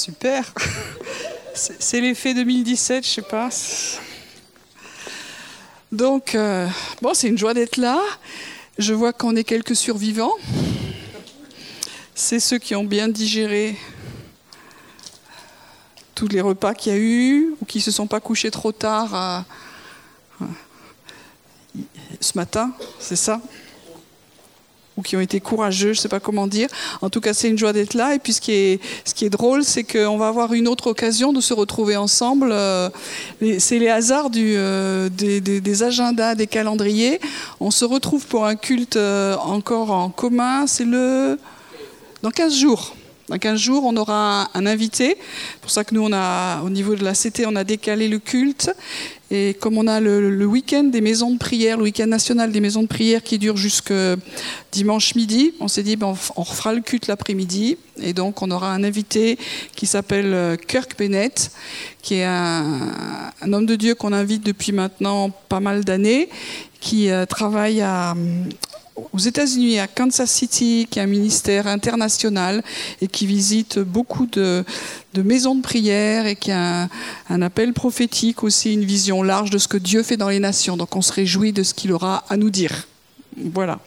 Super. C'est l'effet 2017, je sais pas. Donc, euh, bon, c'est une joie d'être là. Je vois qu'on est quelques survivants. C'est ceux qui ont bien digéré tous les repas qu'il y a eu ou qui ne se sont pas couchés trop tard ce matin, c'est ça qui ont été courageux, je ne sais pas comment dire. En tout cas, c'est une joie d'être là. Et puis, ce qui est, drôle, c'est qu'on va avoir une autre occasion de se retrouver ensemble. Euh, c'est les hasards euh, des, des, agendas, des calendriers. On se retrouve pour un culte euh, encore en commun. C'est le... dans 15 jours. Dans 15 jours, on aura un, invité. C'est pour ça que nous, on a, au niveau de la CT, on a décalé le culte. Et comme on a le, week-end des maisons de prière, le week-end national des maisons de prière qui dure jusque dimanche midi, on s'est dit ben, on refera le culte l'après-midi. Et donc on aura un invité qui s'appelle euh, Kirk Bennett, qui est un, homme de Dieu qu'on invite depuis maintenant pas mal d'années, qui euh, travaille à, aux États-Unis, à Kansas City, qui est un ministère international et qui visite beaucoup de, maisons de prière et qui a un, appel prophétique aussi, une vision large de ce que Dieu fait dans les nations. Donc on se réjouit de ce qu'il aura à nous dire. Voilà.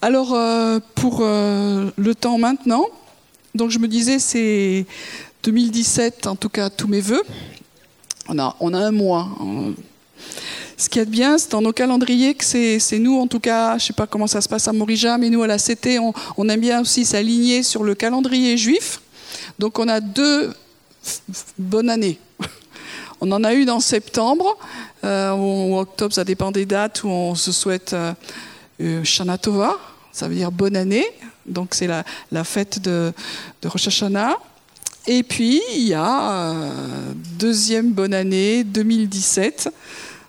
Alors euh, pour euh, le temps maintenant, donc je me disais c'est 2017, en tout cas tous mes voeux. On a, on a un mois. Hein. Ce qui est bien, c'est dans nos calendriers que c'est nous, en tout cas, je ne sais pas comment ça se passe à Morija, mais nous à la CT, on, aime bien aussi s'aligner sur le calendrier juif. Donc on a deux bonnes années. On en a eu dans septembre euh, ou octobre, ça dépend des dates où on se souhaite euh, euh Shana Tova, ça veut dire bonne année. Donc c'est la, fête de, de Rosh Hashanah. Et puis il y a euh, deuxième bonne année 2017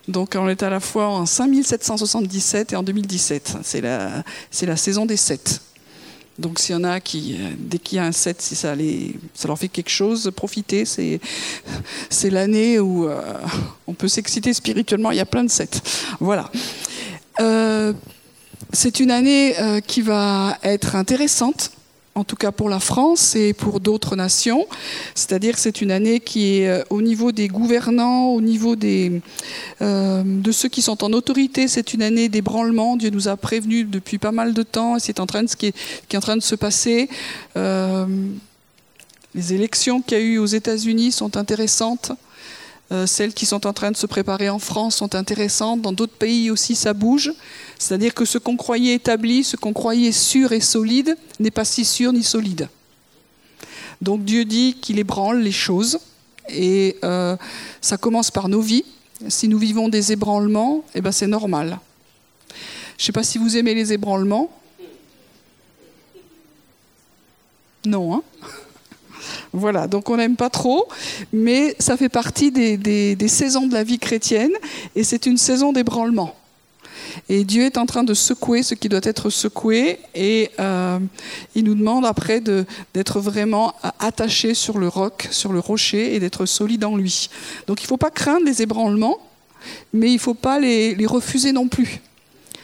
donc on est à la fois en 5777 et en 2017. C'est la, c'est la saison des 7. Donc s'il y en a qui, euh, dès qu'il y a un 7, si ça, leur fait quelque chose, profitez. C'est, c'est l'année où euh, on peut s'exciter spirituellement. Il y a plein de 7. Voilà. Euh, c'est une année qui va être intéressante en tout cas pour la France et pour d'autres nations. C'est-à-dire que c'est une année qui est euh, au niveau des gouvernants, au niveau des, euh, de ceux qui sont en autorité, c'est une année d'ébranlement. Dieu nous a prévenus depuis pas mal de temps et c'est en train de, se passer. Euh, les élections qu'il y a eu aux États-Unis sont intéressantes. Euh, celles qui sont en train de se préparer en France sont intéressantes. Dans d'autres pays aussi, ça bouge. C'est-à-dire que ce qu'on croyait établi, ce qu'on croyait sûr et solide, n'est pas si sûr ni solide. Donc Dieu dit qu'il ébranle les choses. Et euh, ça commence par nos vies. Si nous vivons des ébranlements, eh ben c'est normal. Je ne sais pas si vous aimez les ébranlements. Non, hein voilà, donc on n'aime pas trop, mais ça fait partie des, saisons de la vie chrétienne et c'est une saison d'ébranlement. Et Dieu est en train de secouer ce qui doit être secoué et euh, il nous demande après d'être vraiment attaché sur le roc, sur le rocher et d'être solide en lui. Donc il ne faut pas craindre les ébranlements, mais il ne faut pas les, les refuser non plus.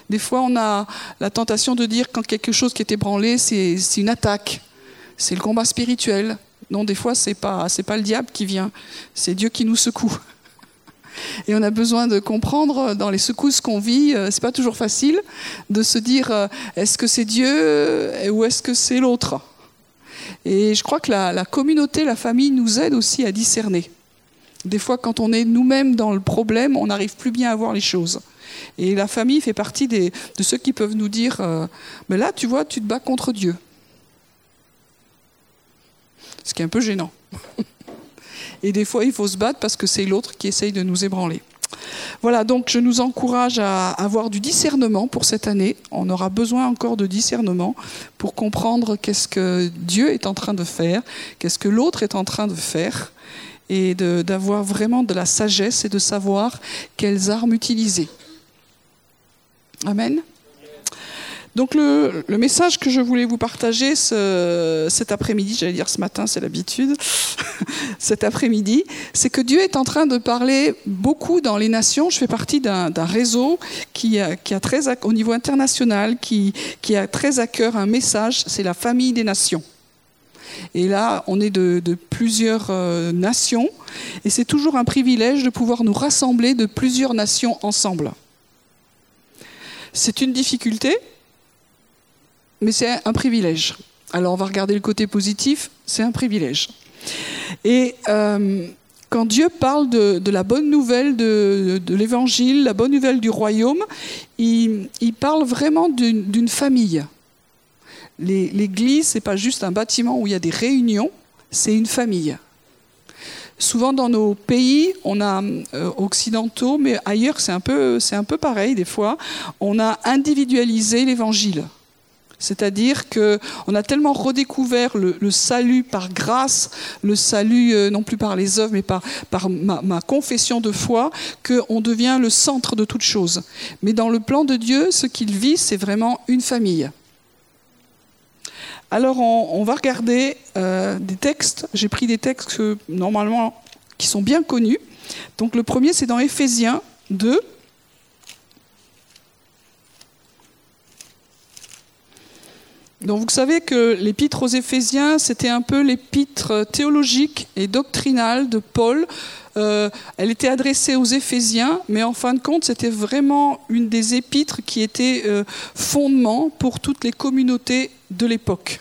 Des fois, on a la tentation de dire quand quelque chose qui est ébranlé, c'est une attaque, c'est le combat spirituel. Non, des fois, c'est pas, pas le diable qui vient, c'est Dieu qui nous secoue. Et on a besoin de comprendre dans les secousses qu'on vit, euh, c'est pas toujours facile de se dire euh, est-ce que c'est Dieu euh, ou est-ce que c'est l'autre? Et je crois que la, communauté, la famille nous aide aussi à discerner. Des fois, quand on est nous-mêmes dans le problème, on n'arrive plus bien à voir les choses. Et la famille fait partie de ceux qui peuvent nous dire mais là, tu vois, tu te bats contre Dieu ce qui est un peu gênant. Et des fois, il faut se battre parce que c'est l'autre qui essaye de nous ébranler. Voilà, donc je nous encourage à avoir du discernement pour cette année. On aura besoin encore de discernement pour comprendre qu'est-ce que Dieu est en train de faire, qu'est-ce que l'autre est en train de faire, et d'avoir vraiment de la sagesse et de savoir quelles armes utiliser. Amen. Donc le, message que je voulais vous partager cet après-midi, j'allais dire ce matin, c'est l'habitude, cet après-midi, c'est que Dieu est en train de parler beaucoup dans les nations. Je fais partie d'un réseau qui a, très, au niveau international, qui, qui a très à cœur un message, c'est la famille des nations. Et là, on est de, plusieurs euh, nations. Et c'est toujours un privilège de pouvoir nous rassembler de plusieurs nations ensemble. C'est une difficulté, mais c'est un privilège. Alors on va regarder le côté positif, c'est un privilège. Et euh, quand Dieu parle de, la bonne nouvelle de, l'évangile, la bonne nouvelle du royaume, il, parle vraiment d'une famille. L'église, ce n'est pas juste un bâtiment où il y a des réunions, c'est une famille. Souvent dans nos pays, on a euh, occidentaux, mais ailleurs c'est un un peu pareil des fois. On a individualisé l'évangile. C'est-à-dire qu'on a tellement redécouvert le, salut par grâce, le salut euh, non plus par les œuvres, mais par, ma, confession de foi, qu'on devient le centre de toute chose. Mais dans le plan de Dieu, ce qu'il vit, c'est vraiment une famille. Alors on, va regarder euh, des textes. J'ai pris des textes normalement qui sont bien connus. Donc le premier, c'est dans Éphésiens 2, Donc vous savez que l'épître aux Éphésiens, c'était un peu l'épître théologique et doctrinale de Paul. Euh, elle était adressée aux Éphésiens, mais en fin de compte, c'était vraiment une des épîtres qui était euh, fondement pour toutes les communautés de l'époque.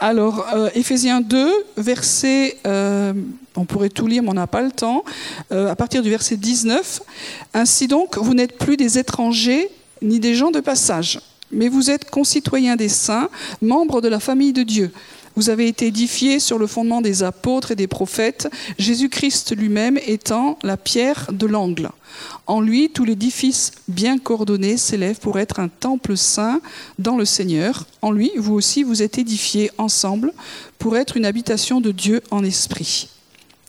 Alors, euh, Éphésiens 2, verset, on pourrait tout lire, mais on n'a pas le temps, à partir du verset 19. Ainsi donc, vous n'êtes plus des étrangers ni des gens de passage mais vous êtes concitoyens des saints, membres de la famille de Dieu. Vous avez été édifiés sur le fondement des apôtres et des prophètes, Jésus-Christ lui-même étant la pierre de l'angle. En lui, tout l'édifice bien coordonné s'élève pour être un temple saint dans le Seigneur. En lui, vous aussi, vous êtes édifiés ensemble pour être une habitation de Dieu en esprit.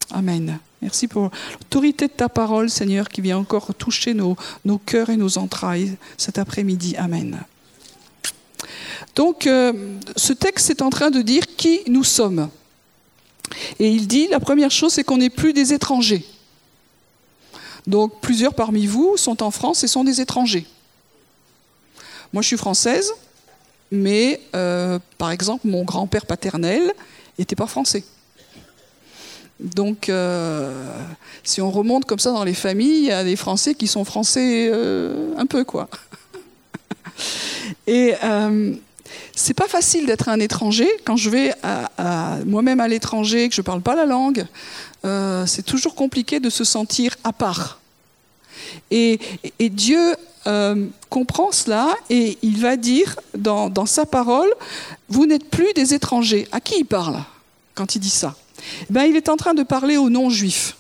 Amen. Merci pour l'autorité de ta parole, Seigneur, qui vient encore toucher nos, nos cœurs et nos entrailles cet après-midi. Amen. Donc euh, ce texte est en train de dire qui nous sommes. Et il dit, la première chose, c'est qu'on n'est plus des étrangers. Donc plusieurs parmi vous sont en France et sont des étrangers. Moi, je suis française, mais euh, par exemple, mon grand-père paternel n'était pas français. Donc, euh, si on remonte comme ça dans les familles, il y a des Français qui sont français un peu, quoi. Et c'est pas facile d'être un étranger. Quand je vais à, moi-même à l'étranger, que je parle pas la langue, euh, c'est toujours compliqué de se sentir à part. Et, Dieu euh, comprend cela et il va dire dans, dans sa parole, vous n'êtes plus des étrangers. À qui il parle quand il dit ça? Eh ben, Il est en train de parler aux non-juifs.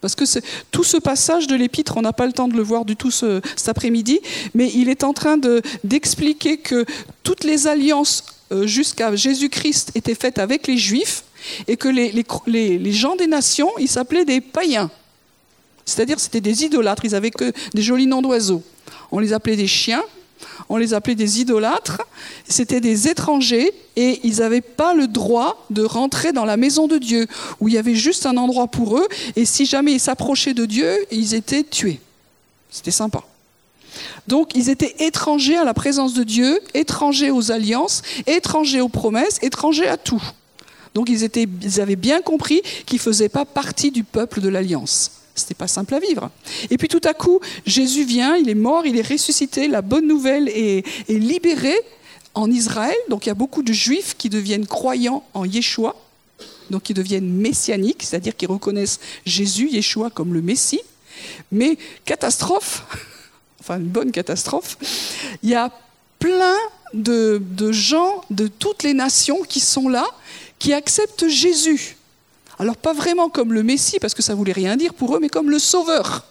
Parce que tout ce passage de l'épître, on n'a pas le temps de le voir du tout cet après-midi, mais il est en train d'expliquer que toutes les alliances euh, jusqu'à Jésus-Christ étaient faites avec les Juifs et que les, gens des nations, ils s'appelaient des païens. C'est-à-dire c'était des idolâtres, ils avaient que des jolis noms d'oiseaux. On les appelait des chiens, on les appelait des idolâtres, c'était des étrangers et ils n'avaient pas le droit de rentrer dans la maison de Dieu, où il y avait juste un endroit pour eux, et si jamais ils s'approchaient de Dieu, ils étaient tués. C'était sympa. Donc ils étaient étrangers à la présence de Dieu, étrangers aux alliances, étrangers aux promesses, étrangers à tout. Donc ils, ils avaient bien compris qu'ils ne faisaient pas partie du peuple de l'alliance. C'était pas simple à vivre. Et puis tout à coup, Jésus vient, il est mort, il est ressuscité, la bonne nouvelle est, libérée en Israël. Donc il y a beaucoup de juifs qui deviennent croyants en Yeshua, donc qui deviennent messianiques, c'est-à-dire qui reconnaissent Jésus, Yeshua comme le Messie. Mais catastrophe, enfin une bonne catastrophe, il y a plein de, de gens de toutes les nations qui sont là, qui acceptent Jésus alors pas vraiment comme le Messie, parce que ça voulait rien dire pour eux, mais comme le Sauveur.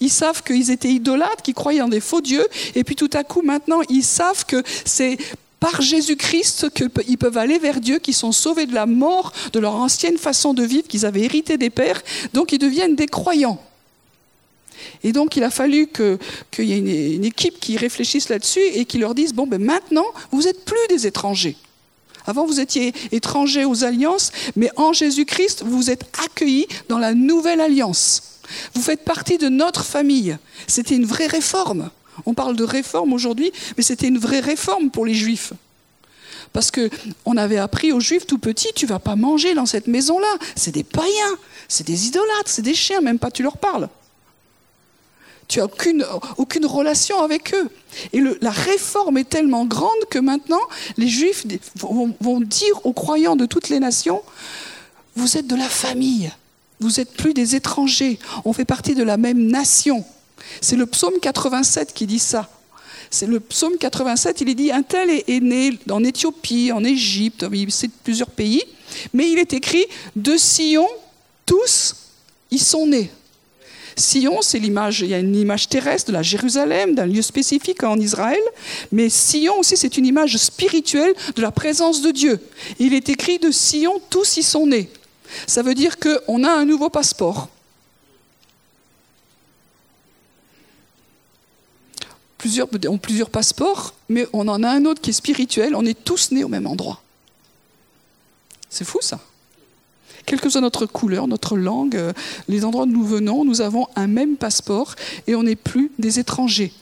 Ils savent qu'ils étaient idolâtres, qu'ils croyaient en des faux dieux, et puis tout à coup maintenant ils savent que c'est par Jésus-Christ qu'ils peuvent aller vers Dieu, qu'ils sont sauvés de la mort, de leur ancienne façon de vivre qu'ils avaient hérité des pères, donc ils deviennent des croyants. Et donc il a fallu qu'il y ait une, équipe qui réfléchisse là-dessus et qui leur dise, bon ben maintenant, vous n'êtes plus des étrangers. Avant, vous étiez étrangers aux alliances, mais en Jésus-Christ, vous êtes accueillis dans la nouvelle alliance. Vous faites partie de notre famille. C'était une vraie réforme. On parle de réforme aujourd'hui, mais c'était une vraie réforme pour les Juifs. Parce que on avait appris aux Juifs tout petits, tu vas pas manger dans cette maison-là. C'est des païens, c'est des idolâtres, c'est des chiens, même pas tu leur parles. Tu n'as aucune, relation avec eux. Et la réforme est tellement grande que maintenant, les Juifs vont, dire aux croyants de toutes les nations, vous êtes de la famille, vous n'êtes plus des étrangers, on fait partie de la même nation. C'est le psaume 87 qui dit ça. C'est le psaume 87, il est dit, un tel est né en Éthiopie, en Égypte, c'est plusieurs pays, mais il est écrit, de Sion, tous y sont nés. Sion, c'est l'image, il y a une image terrestre de la Jérusalem, d'un lieu spécifique en Israël, mais Sion aussi, c'est une image spirituelle de la présence de Dieu. Il est écrit de Sion, tous y sont nés. Ça veut dire qu'on a un nouveau passeport. Plusieurs ont plusieurs passeports, mais on en a un autre qui est spirituel. On est tous nés au même endroit. C'est fou ça. Quelle que soit notre couleur, notre langue, euh, les endroits d'où nous venons, nous avons un même passeport et on n'est plus des étrangers.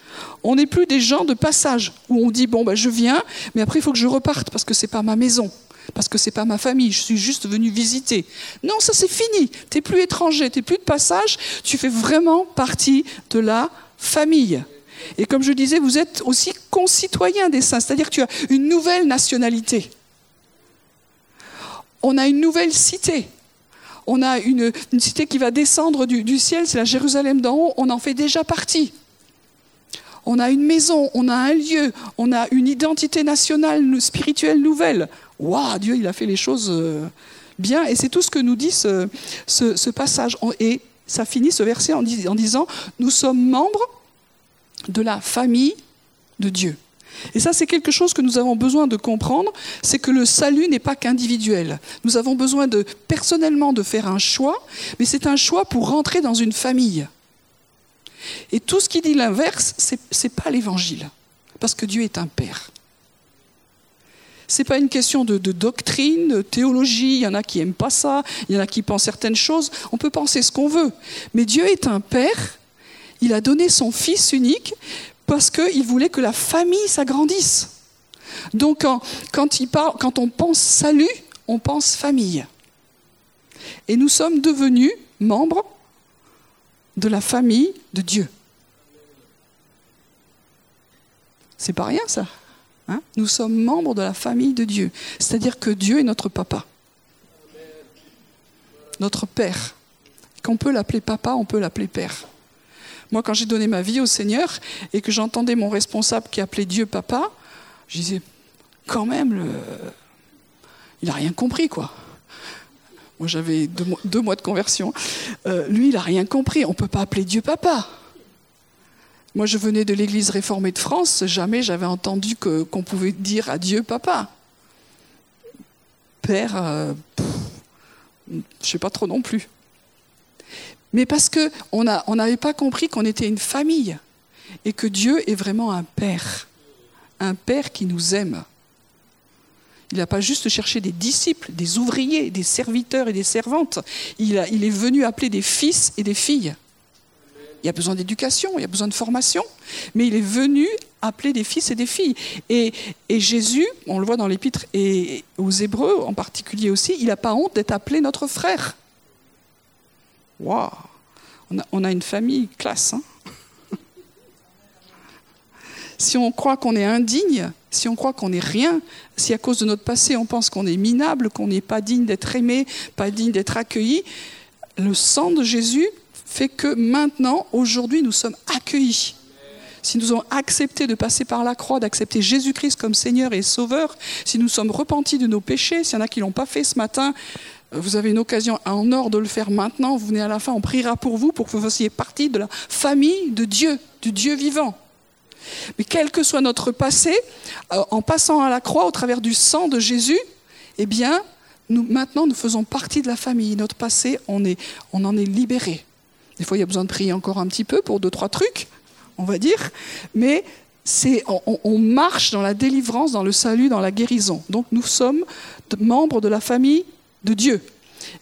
On n'est plus des gens de passage où on dit bon bah je viens, mais après il faut que je reparte parce que c'est pas ma maison parce que c'est pas ma famille, je suis juste venu visiter. Non, ça c'est fini. Tu n'es plus étranger, tu n'es plus de passage, tu fais vraiment partie de la famille. Et comme je disais, vous êtes aussi concitoyen des saints, c'est-à-dire que tu as une nouvelle nationalité. On a une nouvelle cité. On a une, cité qui va descendre du, ciel, c'est la Jérusalem d'en haut, on en fait déjà partie. On a une maison, on a un lieu, on a une identité nationale, spirituelle nouvelle waouh, Dieu, il a fait les choses euh, bien. Et c'est tout ce que nous dit ce, passage. Et ça finit ce verset en disant, nous sommes membres de la famille de Dieu. Et ça, c'est quelque chose que nous avons besoin de comprendre, c'est que le salut n'est pas qu'individuel. Nous avons besoin de personnellement de faire un choix, mais c'est un choix pour rentrer dans une famille. Et tout ce qui dit l'inverse, ce n'est pas l'évangile, parce que Dieu est un Père. C'est pas une question de, doctrine, de théologie. Il y en a qui aiment pas ça, il y en a qui pensent certaines choses. On peut penser ce qu'on veut, mais Dieu est un père. Il a donné son Fils unique parce qu'il voulait que la famille s'agrandisse. Donc quand, on pense salut, on pense famille. Et nous sommes devenus membres de la famille de Dieu. C'est pas rien ça. Hein? Nous sommes membres de la famille de Dieu. C'est-à-dire que Dieu est notre papa. Notre père. Qu'on peut l'appeler papa, on peut l'appeler père. Moi, quand j'ai donné ma vie au Seigneur et que j'entendais mon responsable qui appelait Dieu papa, je disais, quand même, il n'a rien compris, quoi. Moi, j'avais deux, mois de conversion. Euh, lui, il n'a rien compris. On ne peut pas appeler Dieu papa. Moi, je venais de l'Église réformée de France, jamais j'avais entendu qu'on pouvait dire à Dieu papa. Père, euh, je ne sais pas trop non plus. Mais parce qu'on n'avait pas compris qu'on était une famille et que Dieu est vraiment un Père, un Père qui nous aime. Il n'a pas juste cherché des disciples, des ouvriers, des serviteurs et des servantes. il est venu appeler des fils et des filles. Il y a besoin d'éducation, il y a besoin de formation, mais il est venu appeler des fils et des filles. Et, Jésus, on le voit dans l'épître et aux Hébreux en particulier aussi, il n'a pas honte d'être appelé notre frère. Waouh on a, une famille classe. Hein si on croit qu'on est indigne, si on croit qu'on n'est rien, si à cause de notre passé on pense qu'on est minable, qu'on n'est pas digne d'être aimé, pas digne d'être accueilli, le sang de Jésus fait que maintenant, aujourd'hui, nous sommes accueillis. Si nous avons accepté de passer par la croix, d'accepter Jésus-Christ comme Seigneur et Sauveur, si nous sommes repentis de nos péchés, s'il y en a qui ne l'ont pas fait ce matin, vous avez une occasion en or de le faire maintenant. Vous venez à la fin, on priera pour vous, pour que vous fassiez partie de la famille de Dieu, du Dieu vivant. Mais quel que soit notre passé, euh, en passant à la croix au travers du sang de Jésus, eh bien, nous, maintenant, nous faisons partie de la famille. Notre passé, on, en est libéré. Des fois, il y a besoin de prier encore un petit peu pour deux, trois trucs, on va dire. Mais on, marche dans la délivrance, dans le salut, dans la guérison. Donc nous sommes membres de la famille de Dieu.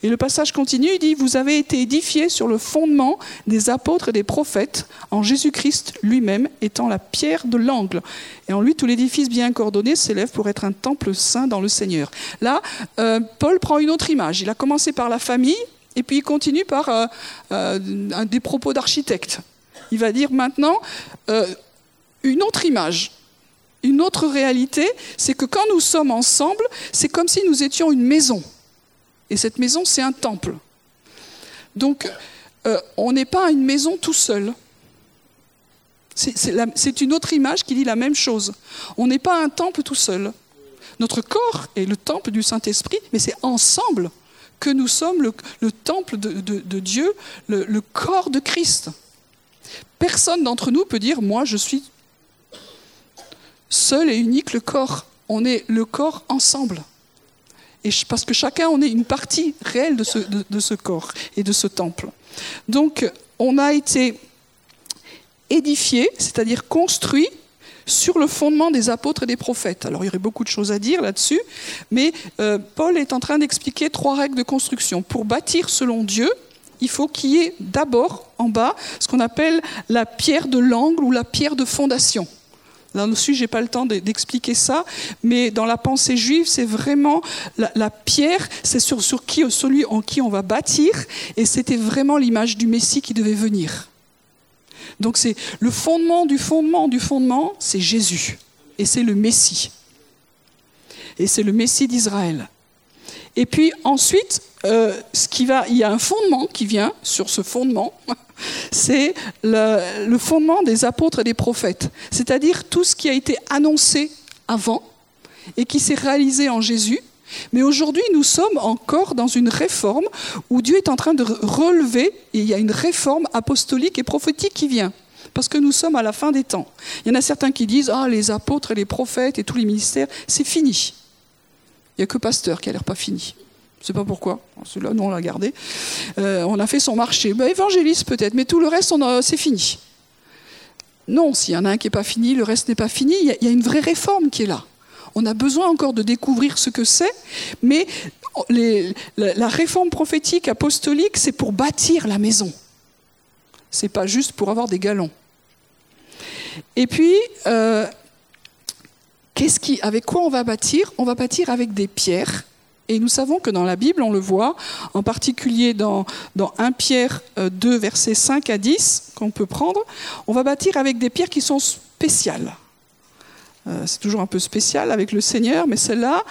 Et le passage continue, il dit, vous avez été édifiés sur le fondement des apôtres et des prophètes, en Jésus-Christ lui-même étant la pierre de l'angle. Et en lui, tout l'édifice bien coordonné s'élève pour être un temple saint dans le Seigneur. Là, euh, Paul prend une autre image. Il a commencé par la famille, et puis il continue par euh, euh, des propos d'architecte. Il va dire maintenant une autre image. Une autre réalité, c'est que quand nous sommes ensemble, c'est comme si nous étions une maison. Et cette maison, c'est un temple. Donc, euh, on n'est pas une maison tout seul. C'est une autre image qui dit la même chose. On n'est pas un temple tout seul. Notre corps est le temple du Saint-Esprit, mais c'est ensemble que nous sommes le, temple de, Dieu, le corps de Christ. Personne d'entre nous peut dire, moi je suis seul et unique le corps. On est le corps ensemble parce que chacun, on est une partie réelle de ce, corps et de ce temple. Donc, on a été édifié, c'est-à-dire construit sur le fondement des apôtres et des prophètes. Alors il y aurait beaucoup de choses à dire là-dessus, mais euh, Paul est en train d'expliquer trois règles de construction. Pour bâtir selon Dieu, il faut qu'il y ait d'abord en bas ce qu'on appelle la pierre de l'angle ou la pierre de fondation. Là-dessus, je n'ai pas le temps d'expliquer ça, mais dans la pensée juive, c'est vraiment la, pierre, c'est sur, qui, celui en qui on va bâtir, et c'était vraiment l'image du Messie qui devait venir. Donc c'est le fondement du fondement du fondement, c'est Jésus, et c'est le Messie. Et c'est le Messie d'Israël. Et puis ensuite, euh, ce qui il y a un fondement qui vient sur ce fondement, c'est le, fondement des apôtres et des prophètes, c'est-à-dire tout ce qui a été annoncé avant et qui s'est réalisé en Jésus. Mais aujourd'hui, nous sommes encore dans une réforme où Dieu est en train de relever, et il y a une réforme apostolique et prophétique qui vient parce que nous sommes à la fin des temps. Il y en a certains qui disent Ah, les apôtres et les prophètes et tous les ministères, c'est fini. Il n'y a que pasteur qui a l'air pas fini. Je ne sais pas pourquoi. Celui-là, nous, on l'a gardé. Euh, on a fait son marché. Ben, peut-être, mais tout le reste, c'est fini. Non, s'il y en a un qui n'est pas fini, le reste n'est pas fini. Il y, a une vraie réforme qui est là. On a besoin encore de découvrir ce que c'est, mais la, réforme prophétique apostolique, c'est pour bâtir la maison. C'est pas juste pour avoir des galons. Et puis, euh, avec quoi on va bâtir? On va bâtir avec des pierres et nous savons que dans la Bible, on le voit, en particulier dans, dans 1 Pierre 2, euh, versets 5 à 10, qu'on peut prendre, on va bâtir avec des pierres qui sont spéciales. Euh, c'est toujours un peu spécial avec le Seigneur, mais celle-là,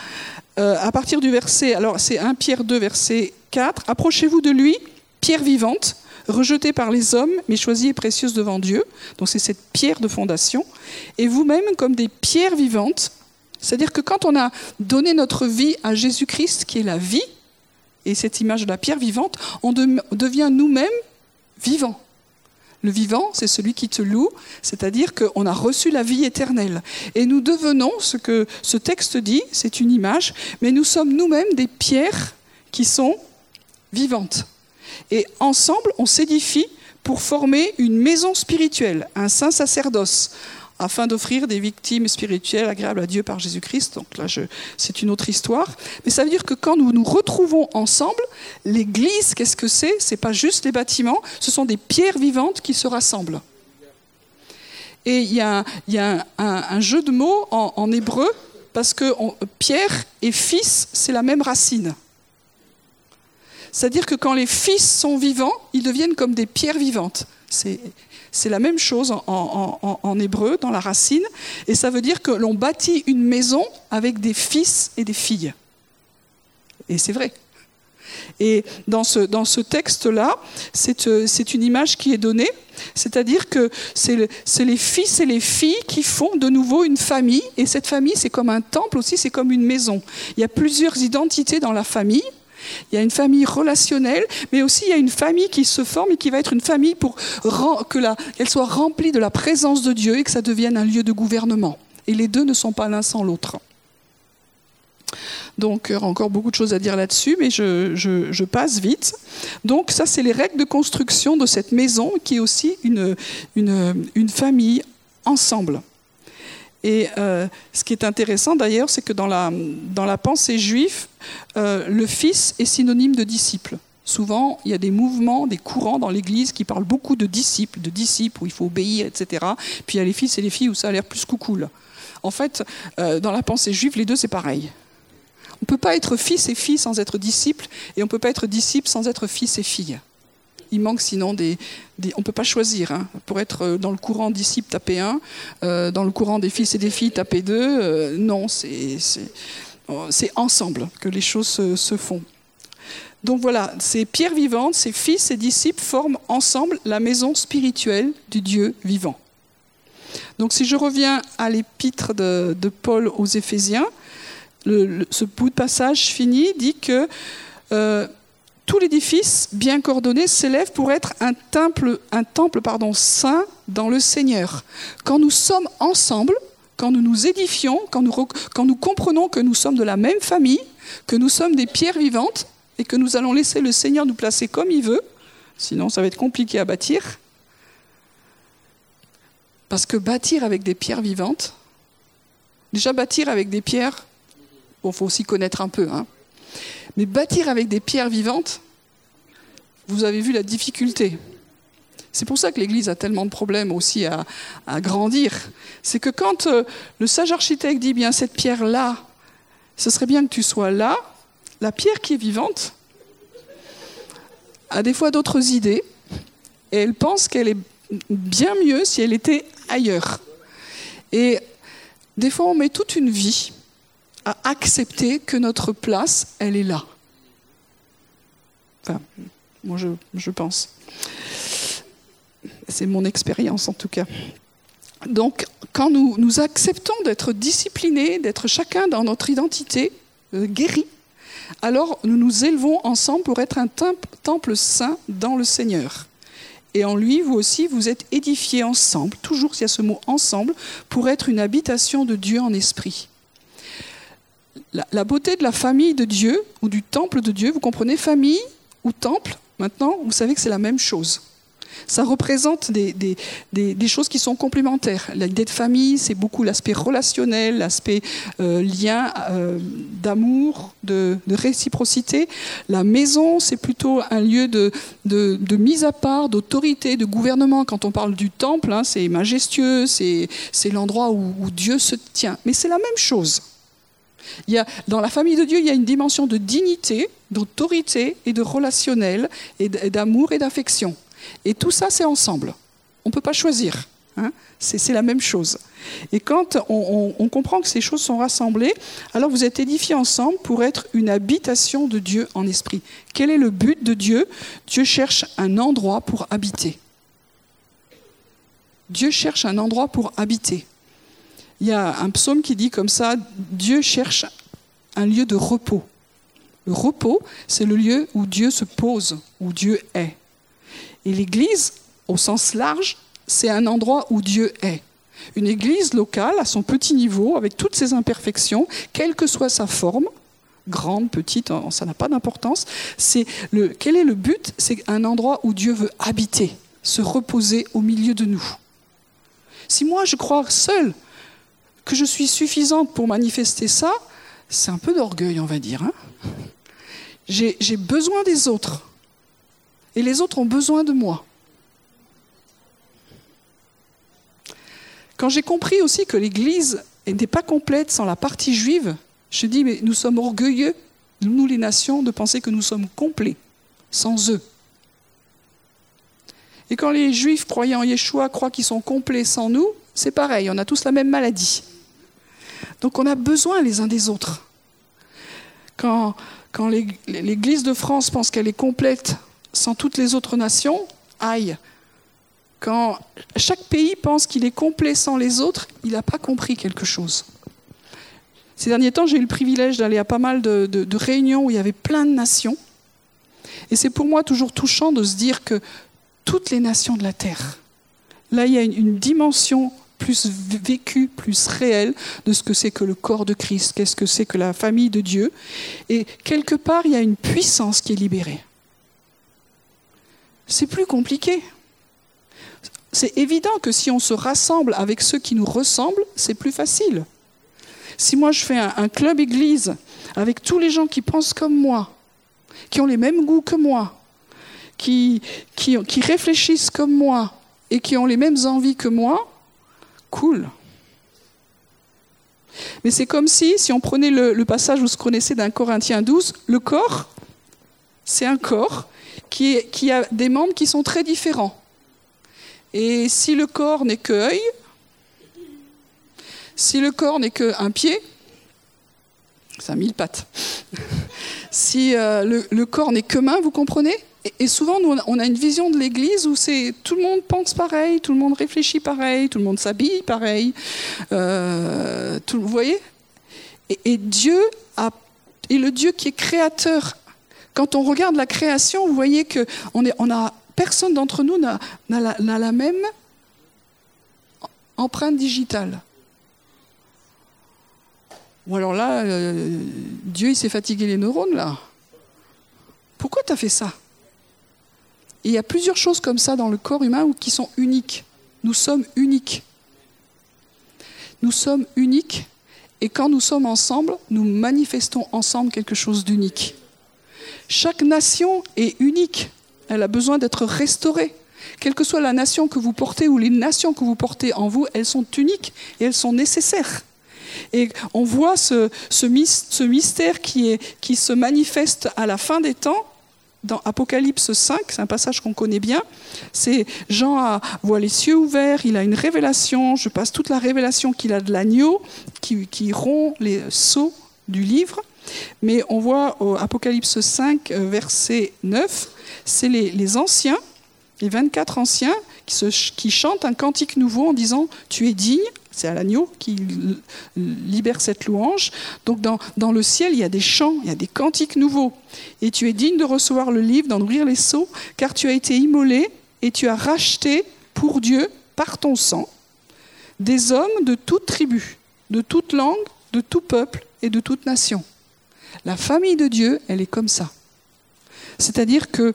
euh, à partir du verset, alors c'est 1 Pierre 2, verset 4, approchez-vous de lui, pierre vivante, rejetée par les hommes, mais choisie et précieuse devant Dieu. Donc c'est cette pierre de fondation. Et vous-même, comme des pierres vivantes, c'est-à-dire que quand on a donné notre vie à Jésus-Christ, qui est la vie, et cette image de la pierre vivante, on devient nous-mêmes vivants. Le vivant, c'est celui qui te loue, c'est-à-dire qu'on a reçu la vie éternelle. Et nous devenons, ce que ce texte dit, c'est une image, mais nous sommes nous-mêmes des pierres qui sont vivantes. Et ensemble, on s'édifie pour former une maison spirituelle, un saint sacerdoce, afin d'offrir des victimes spirituelles agréables à Dieu par Jésus-Christ. Donc là, c'est une autre histoire. Mais ça veut dire que quand nous nous retrouvons ensemble, l'Église, qu'est-ce que c'est? C'est pas juste les bâtiments, ce sont des pierres vivantes qui se rassemblent. Et il y a, un, jeu de mots en, hébreu, parce que pierre et fils, c'est la même racine. C'est-à-dire que quand les fils sont vivants, ils deviennent comme des pierres vivantes. C'est c'est la même chose en, hébreu, dans la racine, et ça veut dire que l'on bâtit une maison avec des fils et des filles. Et c'est vrai. Et dans ce, texte-là, c'est une image qui est donnée, c'est-à-dire que c'est les fils et les filles qui font de nouveau une famille, et cette famille, c'est comme un temple aussi, c'est comme une maison. Il y a plusieurs identités dans la famille, il y a une famille relationnelle, mais aussi il y a une famille qui se forme et qui va être une famille pour qu'elle soit remplie de la présence de Dieu et que ça devienne un lieu de gouvernement. Et les deux ne sont pas l'un sans l'autre. Donc, aura encore beaucoup de choses à dire là-dessus, mais je, passe vite. Donc, ça, c'est les règles de construction de cette maison qui est aussi une, une famille ensemble. Et euh, ce qui est intéressant d'ailleurs, c'est que dans la, pensée juive, euh, le fils est synonyme de disciple. Souvent, il y a des mouvements, des courants dans l'Église qui parlent beaucoup de disciples, de disciples où il faut obéir, etc. Puis il y a les fils et les filles où ça a l'air plus cool. En fait, euh, dans la pensée juive, les deux, c'est pareil. On ne peut pas être fils et fille sans être disciple, et on ne peut pas être disciple sans être fils et fille. Il manque sinon des... on ne peut pas choisir. Hein. Pour être euh, dans le courant disciple, taper 1, euh, dans le courant des fils et des filles, taper 2. non, c'est ensemble que les choses se, font. Donc voilà, ces pierres vivantes, ces fils et disciples forment ensemble la maison spirituelle du Dieu vivant. Donc si je reviens à l'épître de, Paul aux Éphésiens, ce bout de passage fini dit que euh, tout l'édifice bien coordonné s'élève pour être un temple, saint dans le Seigneur. Quand nous sommes ensemble, quand nous nous édifions, quand nous, quand nous comprenons que nous sommes de la même famille, que nous sommes des pierres vivantes, et que nous allons laisser le Seigneur nous placer comme il veut, sinon ça va être compliqué à bâtir. Parce que bâtir avec des pierres vivantes, déjà bâtir avec des pierres, il faut aussi connaître un peu, hein, mais bâtir avec des pierres vivantes, vous avez vu la difficulté. C'est pour ça que l'Église a tellement de problèmes aussi à, grandir. C'est que quand euh, le sage architecte dit bien cette pierre-là, ce serait bien que tu sois là, la pierre qui est vivante a des fois d'autres idées et elle pense qu'elle est bien mieux si elle était ailleurs. Et des fois, on met toute une vie à accepter que notre place, elle est là. Enfin, moi, je, pense. C'est mon expérience en tout cas. Donc, quand nous, nous acceptons d'être disciplinés, d'être chacun dans notre identité, euh, guéri, alors nous nous élevons ensemble pour être un temple saint dans le Seigneur. Et en lui, vous aussi, vous êtes édifiés ensemble, toujours s'il y a ce mot ensemble, pour être une habitation de Dieu en esprit. La, beauté de la famille de Dieu ou du temple de Dieu, vous comprenez, famille ou temple, maintenant, vous savez que c'est la même chose ça représente des, choses qui sont complémentaires. L'idée de famille, c'est beaucoup l'aspect relationnel, l'aspect euh, lien euh, d'amour, de, réciprocité. La maison, c'est plutôt un lieu de, mise à part, d'autorité, de gouvernement. Quand on parle du temple, hein, c'est majestueux, c'est l'endroit où Dieu se tient. Mais c'est la même chose. Il y a, dans la famille de Dieu, il y a une dimension de dignité, d'autorité et de relationnel, et d'amour et d'affection. Et tout ça, c'est ensemble. On ne peut pas choisir. Hein. c'est la même chose. Et quand on, comprend que ces choses sont rassemblées, alors vous êtes édifiés ensemble pour être une habitation de Dieu en esprit. Quel est le but de Dieu? Dieu cherche un endroit pour habiter. Dieu cherche un endroit pour habiter. Il y a un psaume qui dit comme ça, Dieu cherche un lieu de repos. Le repos, c'est le lieu où Dieu se pose, où Dieu est. Et l'Église, au sens large, c'est un endroit où Dieu est. Une Église locale, à son petit niveau, avec toutes ses imperfections, quelle que soit sa forme, grande, petite, ça n'a pas d'importance. Quel est le but? C'est un endroit où Dieu veut habiter, se reposer au milieu de nous. Si moi je crois seul que je suis suffisante pour manifester ça, c'est un peu d'orgueil, on va dire. Hein. J'ai besoin des autres et les autres ont besoin de moi. Quand j'ai compris aussi que l'Église n'était pas complète sans la partie juive, je dis, mais nous sommes orgueilleux, nous les nations, de penser que nous sommes complets sans eux. Et quand les juifs croyant en Yeshua croient qu'ils sont complets sans nous, c'est pareil, on a tous la même maladie. Donc on a besoin les uns des autres. Quand, l'Église de France pense qu'elle est complète sans toutes les autres nations, aïe. Quand chaque pays pense qu'il est complet sans les autres, il n'a pas compris quelque chose. Ces derniers temps, j'ai eu le privilège d'aller à pas mal de, réunions où il y avait plein de nations. Et c'est pour moi toujours touchant de se dire que toutes les nations de la Terre, là, il y a une dimension plus vécue, plus réelle de ce que c'est que le corps de Christ, qu'est-ce que c'est que la famille de Dieu. Et quelque part, il y a une puissance qui est libérée c'est plus compliqué. c'est évident que si on se rassemble avec ceux qui nous ressemblent, c'est plus facile. Si moi je fais un, club église avec tous les gens qui pensent comme moi, qui ont les mêmes goûts que moi, qui, réfléchissent comme moi et qui ont les mêmes envies que moi, cool. Mais c'est comme si, si on prenait le, le passage, vous connaissez d'un Corinthien 12, le corps, c'est un corps qui, a des membres qui sont très différents. Et si le corps n'est que œil, si le corps n'est qu'un pied, c'est un mille pattes. si euh, le, corps n'est que main, vous comprenez? Et, souvent, nous, on a une vision de l'Église où c'est tout le monde pense pareil, tout le monde réfléchit pareil, tout le monde s'habille pareil. Euh, tout, vous voyez? Et, Dieu a, et le Dieu qui est créateur. Quand on regarde la création, vous voyez que on, a personne d'entre nous n'a la, même empreinte digitale. Ou alors là, euh, Dieu, il s'est fatigué les neurones, là. Pourquoi tu as fait ça? Il y a plusieurs choses comme ça dans le corps humain qui sont uniques. Nous sommes uniques. Nous sommes uniques et quand nous sommes ensemble, nous manifestons ensemble quelque chose d'unique. Chaque nation est unique. Elle a besoin d'être restaurée. Quelle que soit la nation que vous portez ou les nations que vous portez en vous, elles sont uniques et elles sont nécessaires. Et on voit ce, mystère qui, qui se manifeste à la fin des temps dans Apocalypse 5, c'est un passage qu'on connaît bien, c'est Jean voit les cieux ouverts, il a une révélation, je passe toute la révélation qu'il a de l'agneau qui, rompt les sceaux du livre, mais on voit au Apocalypse 5, euh, verset 9, c'est les, anciens, les 24 anciens, qui chantent un cantique nouveau en disant Tu es digne, c'est à l'agneau qui libère cette louange. Donc dans, dans, le ciel, il y a des chants, il y a des cantiques nouveaux. Et tu es digne de recevoir le livre, d'en ouvrir les seaux, car tu as été immolé et tu as racheté pour Dieu, par ton sang, des hommes de toute tribu, de toute langue, de tout peuple et de toute nation. La famille de Dieu, elle est comme ça. C'est-à-dire que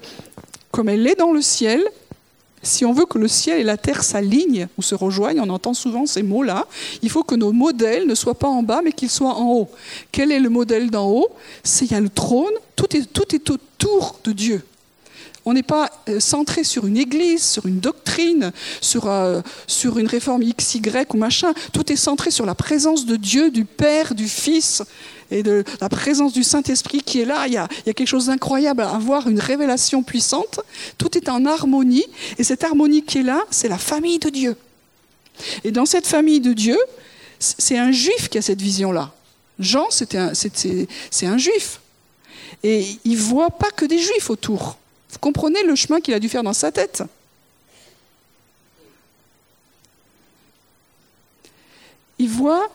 comme elle est dans le ciel, si on veut que le ciel et la terre s'alignent ou se rejoignent, on entend souvent ces mots-là, il faut que nos modèles ne soient pas en bas, mais qu'ils soient en haut. Quel est le modèle d'en haut? C'est il y a le trône, tout est, tout est autour de Dieu. On n'est pas euh, centré sur une église, sur une doctrine, sur, euh, une réforme X, Y ou machin. Tout est centré sur la présence de Dieu, du Père, du Fils et de la présence du Saint-Esprit qui est là. Il y, a, quelque chose d'incroyable à avoir, une révélation puissante. Tout est en harmonie. Et cette harmonie qui est là, c'est la famille de Dieu. Et dans cette famille de Dieu, c'est un juif qui a cette vision-là. Jean, c'est un, un juif. Et il voit pas que des juifs autour. Vous comprenez le chemin qu'il a dû faire dans sa tête Il voit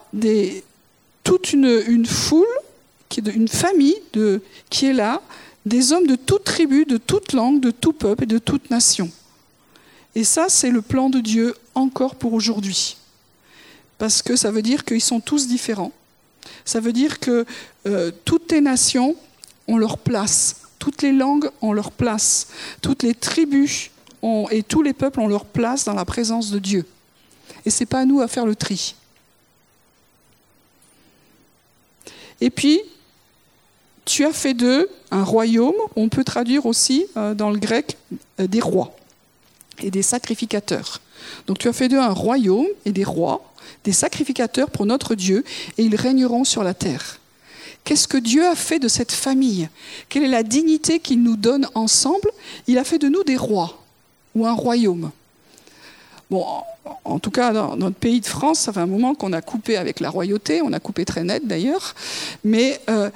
toute une, foule, une famille qui est là, des hommes de toute tribu, de toute langue, de tout peuple et de toute nation. Et ça, c'est le plan de Dieu encore pour aujourd'hui. Parce que ça veut dire qu'ils sont tous différents. Ça veut dire que euh, toutes les nations ont leur place toutes les langues ont leur place, toutes les tribus ont, et tous les peuples ont leur place dans la présence de Dieu. Et ce n'est pas à nous à faire le tri. Et puis, tu as fait d'eux un royaume, on peut traduire aussi euh, dans le grec euh, des rois et des sacrificateurs. Donc tu as fait d'eux un royaume et des rois, des sacrificateurs pour notre Dieu, et ils régneront sur la terre. Qu'est-ce que Dieu a fait de cette famille? Quelle est la dignité qu'il nous donne ensemble? Il a fait de nous des rois ou un royaume. Bon, en tout cas, dans notre pays de France, ça fait un moment qu'on a coupé avec la royauté, on a coupé très net d'ailleurs, mais euh,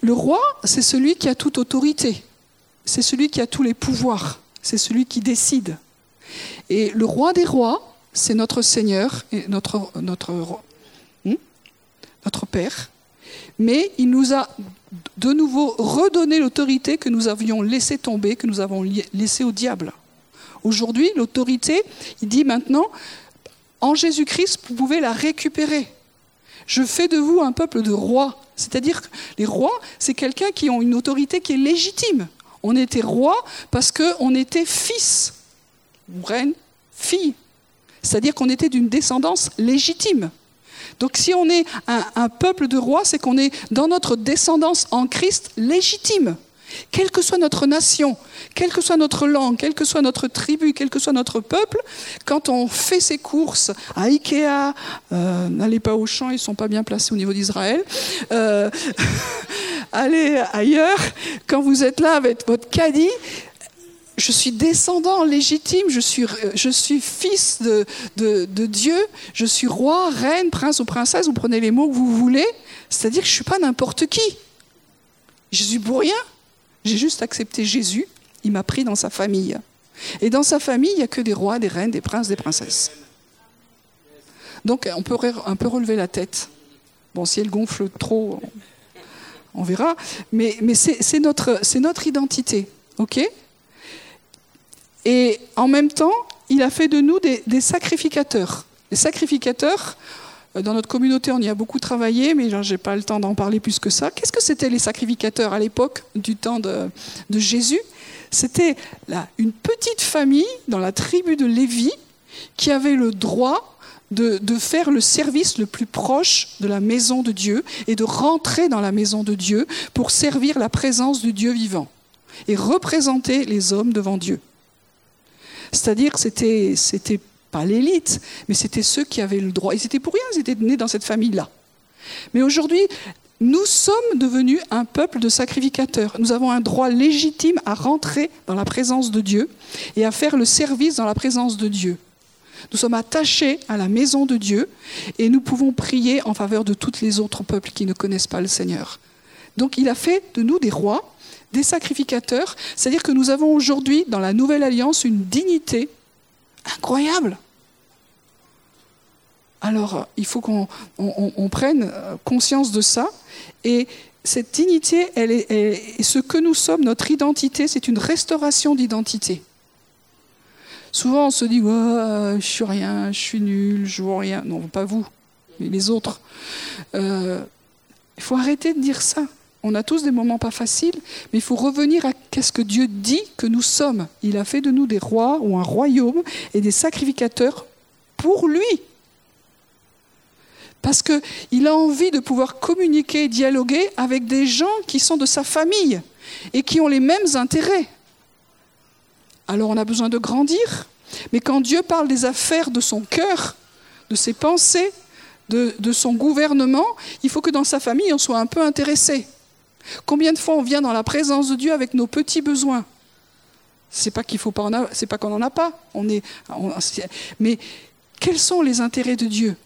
le roi, c'est celui qui a toute autorité, c'est celui qui a tous les pouvoirs, c'est celui qui décide. Et le roi des rois, c'est notre Seigneur et notre, notre, hmm, notre Père, mais il nous a de nouveau redonné l'autorité que nous avions laissé tomber, que nous avons laissée au diable. Aujourd'hui, l'autorité, il dit maintenant, en Jésus-Christ, vous pouvez la récupérer. Je fais de vous un peuple de rois. C'est-à-dire que les rois, c'est quelqu'un qui ont une autorité qui est légitime. On était roi parce qu'on était fils ou reine, filles. C'est-à-dire qu'on était d'une descendance légitime. Donc si on est un, peuple de rois, c'est qu'on est dans notre descendance en Christ légitime. Quelle que soit notre nation, quelle que soit notre langue, quelle que soit notre tribu, quel que soit notre peuple, quand on fait ses courses à Ikea, euh, n'allez pas au champ, ils ne sont pas bien placés au niveau d'Israël, euh, allez ailleurs, quand vous êtes là avec votre caddie, je suis descendant légitime, je suis, suis fils de, Dieu, je suis roi, reine, prince ou princesse, vous prenez les mots que vous voulez, c'est-à-dire que je ne suis pas n'importe qui. Je suis pour rien. J'ai juste accepté Jésus, il m'a pris dans sa famille. Et dans sa famille, il n'y a que des rois, des reines, des princes, des princesses. Donc on peut un peu relever la tête. Bon, si elle gonfle trop, on verra. Mais, mais c'est notre, notre identité. OK? Et en même temps, il a fait de nous des, sacrificateurs. Les sacrificateurs, euh, dans notre communauté, on y a beaucoup travaillé, mais je n'ai pas le temps d'en parler plus que ça. Qu'est-ce que c'était les sacrificateurs à l'époque du temps de, Jésus? C'était une petite famille dans la tribu de Lévi qui avait le droit de, de, faire le service le plus proche de la maison de Dieu et de rentrer dans la maison de Dieu pour servir la présence du Dieu vivant et représenter les hommes devant Dieu. C'est-à-dire que c'était, pas l'élite, mais c'était ceux qui avaient le droit. Ils étaient pour rien, ils étaient nés dans cette famille-là. Mais aujourd'hui, nous sommes devenus un peuple de sacrificateurs. Nous avons un droit légitime à rentrer dans la présence de Dieu et à faire le service dans la présence de Dieu. Nous sommes attachés à la maison de Dieu et nous pouvons prier en faveur de tous les autres peuples qui ne connaissent pas le Seigneur. Donc il a fait de nous des rois des sacrificateurs, c'est-à-dire que nous avons aujourd'hui dans la nouvelle alliance une dignité incroyable. Alors, il faut qu'on prenne conscience de ça. Et cette dignité, elle est, ce que nous sommes, notre identité, c'est une restauration d'identité. Souvent, on se dit je suis rien, je suis nul, je vois rien. Non, pas vous, mais les autres. Euh, il faut arrêter de dire ça. On a tous des moments pas faciles, mais il faut revenir à ce que Dieu dit que nous sommes. Il a fait de nous des rois ou un royaume et des sacrificateurs pour lui. Parce qu'il a envie de pouvoir communiquer et dialoguer avec des gens qui sont de sa famille et qui ont les mêmes intérêts. Alors on a besoin de grandir, mais quand Dieu parle des affaires de son cœur, de ses pensées, de, de son gouvernement, il faut que dans sa famille on soit un peu intéressé. Combien de fois on vient dans la présence de Dieu avec nos petits besoins? C'est pas qu'il faut pas c'est pas qu'on n'en a pas. On est, mais quels sont les intérêts de Dieu?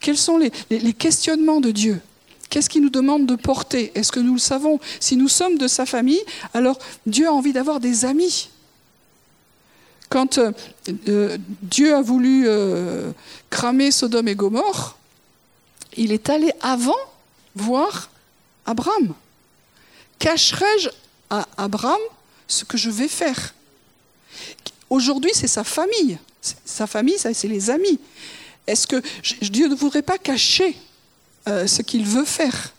Quels sont les, questionnements de Dieu? Qu'est-ce qu'il nous demande de porter? Est-ce que nous le savons? Si nous sommes de sa famille, alors Dieu a envie d'avoir des amis. Quand euh, euh, Dieu a voulu euh, cramer Sodome et Gomorre, il est allé avant voir Abraham. Cacherai-je à Abraham ce que je vais faire? Aujourd'hui, c'est sa famille. Sa famille, c'est les amis. Est-ce que Dieu ne voudrait pas cacher euh, ce qu'il veut faire?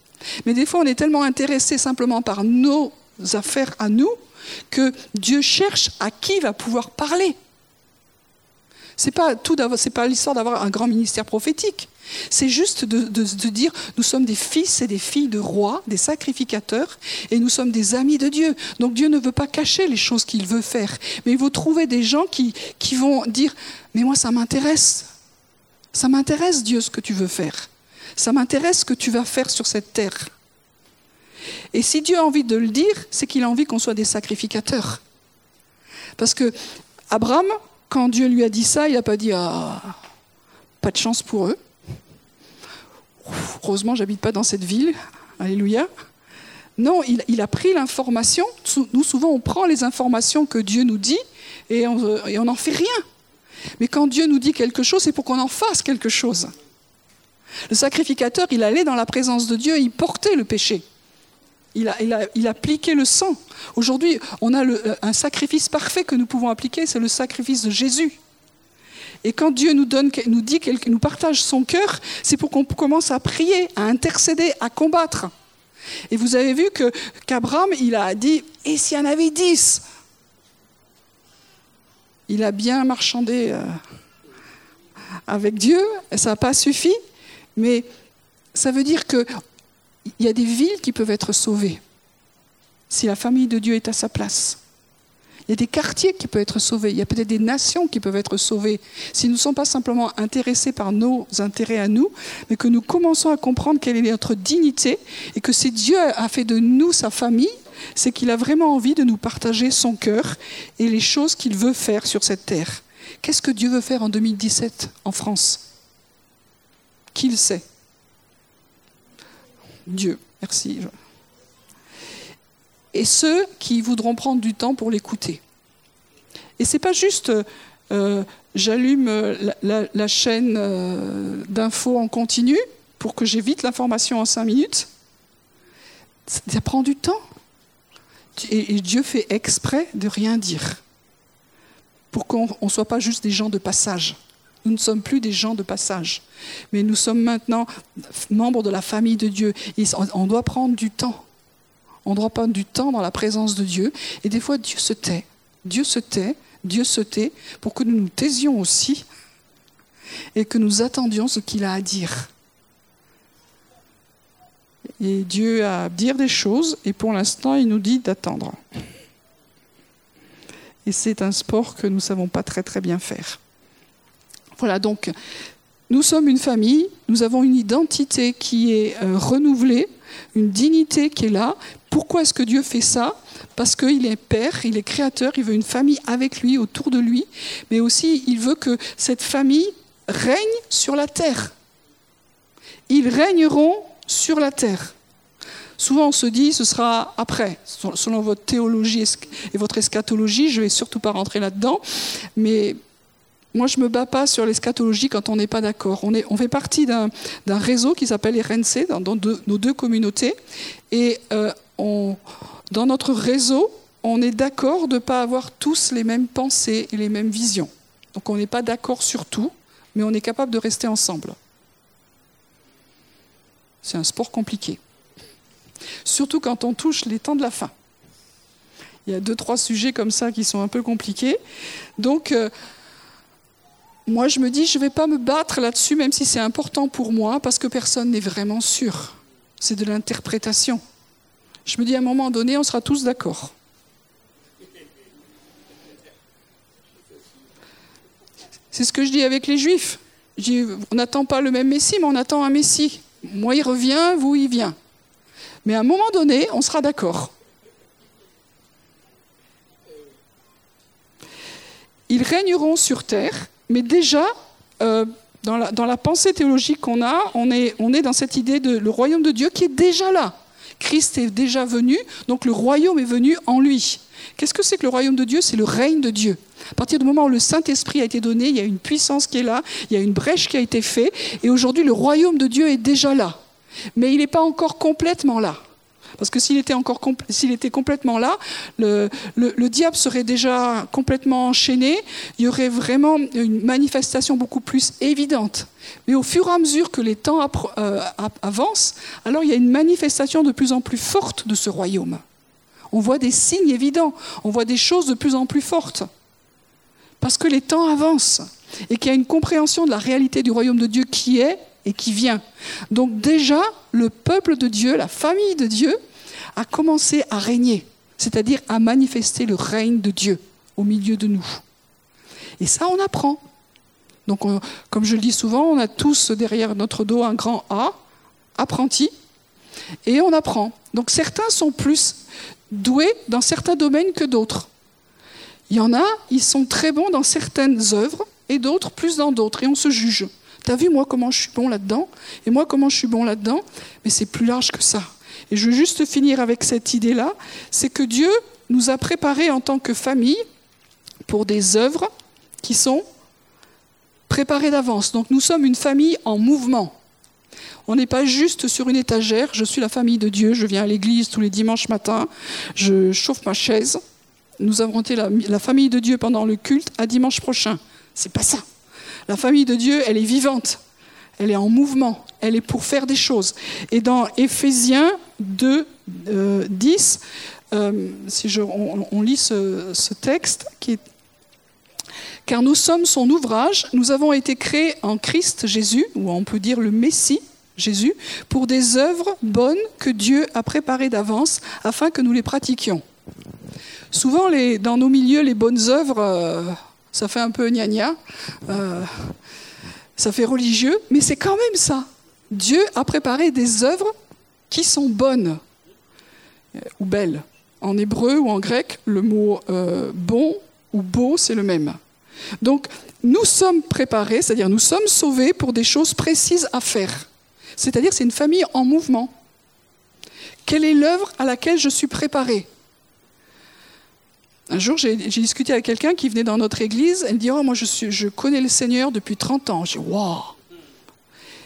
Mais des fois, on est tellement intéressé simplement par nos affaires à nous que Dieu cherche à qui va pouvoir parler. C'est pas tout pas l'histoire d'avoir un grand ministère prophétique. C'est juste de, dire nous sommes des fils et des filles de rois, des sacrificateurs, et nous sommes des amis de Dieu. Donc Dieu ne veut pas cacher les choses qu'il veut faire, mais il veut trouver des gens qui, qui vont dire mais moi ça m'intéresse, ça m'intéresse Dieu ce que tu veux faire, ça m'intéresse ce que tu vas faire sur cette terre. Et si Dieu a envie de le dire, c'est qu'il a envie qu'on soit des sacrificateurs. Parce que Abraham, quand Dieu lui a dit ça, il n'a pas dit ah, pas de chance pour eux. Heureusement, j'habite pas dans cette ville. Alléluia. Non, il, a pris l'information. Nous, souvent, on prend les informations que Dieu nous dit et on n'en fait rien. Mais quand Dieu nous dit quelque chose, c'est pour qu'on en fasse quelque chose. Le sacrificateur, il allait dans la présence de Dieu, il portait le péché. Il, a, il, appliquait le sang. Aujourd'hui, on a un sacrifice parfait que nous pouvons appliquer, c'est le sacrifice de Jésus. Et quand Dieu nous, donne, nous dit nous partage son cœur, c'est pour qu'on commence à prier, à intercéder, à combattre. Et vous avez vu que qu'Abraham, il a dit, et s'il y en avait dix? Il a bien marchandé. Euh, avec Dieu, ça n'a pas suffi, mais ça veut dire qu'il y a des villes qui peuvent être sauvées si la famille de Dieu est à sa place. Il y a des quartiers qui peuvent être sauvés, il y a peut-être des nations qui peuvent être sauvées. Si nous ne sommes pas simplement intéressés par nos intérêts à nous, mais que nous commençons à comprendre quelle est notre dignité et que si Dieu a fait de nous sa famille, c'est qu'il a vraiment envie de nous partager son cœur et les choses qu'il veut faire sur cette terre. Qu'est-ce que Dieu veut faire en 2017 en France? Qui le sait. Dieu, merci. Et ceux qui voudront prendre du temps pour l'écouter. Et c'est pas juste euh, j'allume la, chaîne euh, d'infos en continu pour que j'évite l'information en cinq minutes. Ça prend du temps. Et Dieu fait exprès de rien dire pour qu'on ne soit pas juste des gens de passage. Nous ne sommes plus des gens de passage, mais nous sommes maintenant membres de la famille de Dieu. on doit prendre du temps. On doit prendre du temps dans la présence de Dieu. Et des fois, Dieu se tait. Dieu se tait, Dieu se tait, pour que nous nous taisions aussi et que nous attendions ce qu'il a à dire. Et Dieu a à dire des choses, et pour l'instant, il nous dit d'attendre. Et c'est un sport que nous ne savons pas très très bien faire. Voilà, donc nous sommes une famille, nous avons une identité qui est euh, renouvelée, une dignité qui est là. Pourquoi est-ce que Dieu fait ça? Parce qu'il est Père, il est Créateur, il veut une famille avec lui, autour de lui, mais aussi il veut que cette famille règne sur la terre. Ils régneront sur la terre. Souvent, on se dit, ce sera après, selon votre théologie et votre eschatologie. Je ne vais surtout pas rentrer là-dedans. Mais moi, je ne me bats pas sur l'eschatologie quand on n'est pas d'accord. On, on, fait partie d'un réseau qui s'appelle RNC, dans, nos deux communautés. Et euh, dans notre réseau, on est d'accord de ne pas avoir tous les mêmes pensées et les mêmes visions. Donc on n'est pas d'accord sur tout, mais on est capable de rester ensemble. C'est un sport compliqué. Surtout quand on touche les temps de la fin. Il y a deux, trois sujets comme ça qui sont un peu compliqués. Donc, euh, moi, je me dis, je ne vais pas me battre là-dessus, même si c'est important pour moi, parce que personne n'est vraiment sûr. C'est de l'interprétation. Je me dis, à un moment donné, on sera tous d'accord. C'est ce que je dis avec les Juifs. on n'attend pas le même Messie, mais on attend un Messie. Moi, il revient, vous, il vient. Mais à un moment donné, on sera d'accord. Ils régneront sur terre, mais déjà, euh, dans, la, pensée théologique qu'on a, on est, on est dans cette idée de le royaume de Dieu qui est déjà là. Christ est déjà venu, donc le royaume est venu en lui. Qu'est-ce que c'est que le royaume de Dieu? C'est le règne de Dieu. À partir du moment où le Saint-Esprit a été donné, il y a une puissance qui est là, il y a une brèche qui a été faite, et aujourd'hui le royaume de Dieu est déjà là mais il n'est pas encore complètement là. Parce que s'il était, encore s'il était complètement là, le, diable serait déjà complètement enchaîné, il y aurait vraiment une manifestation beaucoup plus évidente. Mais au fur et à mesure que les temps euh, avancent, alors il y a une manifestation de plus en plus forte de ce royaume. On voit des signes évidents, on voit des choses de plus en plus fortes. Parce que les temps avancent et qu'il y a une compréhension de la réalité du royaume de Dieu qui est et qui vient. Donc déjà, le peuple de Dieu, la famille de Dieu, a commencé à régner, c'est-à-dire à manifester le règne de Dieu au milieu de nous. Et ça, on apprend. Donc, comme je le dis souvent, on a tous derrière notre dos un grand A, apprenti, et on apprend. Donc certains sont plus doués dans certains domaines que d'autres. Il y en a, ils sont très bons dans certaines œuvres, et d'autres plus dans d'autres, et on se juge. T'as vu moi comment je suis bon là-dedans Et moi comment je suis bon là-dedans Mais c'est plus large que ça. Et je veux juste finir avec cette idée-là, c'est que Dieu nous a préparés en tant que famille pour des œuvres qui sont préparées d'avance. Donc nous sommes une famille en mouvement. On n'est pas juste sur une étagère, je suis la famille de Dieu, je viens à l'église tous les dimanches matins, je chauffe ma chaise. Nous avons été la, la famille de Dieu pendant le culte à dimanche prochain. C'est pas ça. La famille de Dieu, elle est vivante, elle est en mouvement, elle est pour faire des choses. Et dans Éphésiens 2, 10, euh, euh, si je, on, lit ce, texte Car nous sommes son ouvrage, nous avons été créés en Christ Jésus, ou on peut dire le Messie, Jésus, pour des œuvres bonnes que Dieu a préparées d'avance afin que nous les pratiquions. Souvent, dans nos milieux, les bonnes œuvres, euh, ça fait un peu gna gna, ça fait religieux, mais c'est quand même ça. Dieu a préparé des œuvres qui sont bonnes euh, ou belles. En hébreu ou en grec, le mot bon ou beau, c'est le même. Donc, nous sommes préparés, c'est-à-dire nous sommes sauvés pour des choses précises à faire. C'est-à-dire c'est une famille en mouvement. Quelle est l'œuvre à laquelle je suis préparé Un jour, j'ai discuté avec quelqu'un qui venait dans notre église. Elle dit Oh, moi, je, connais le Seigneur depuis 30 ans. J'ai Waouh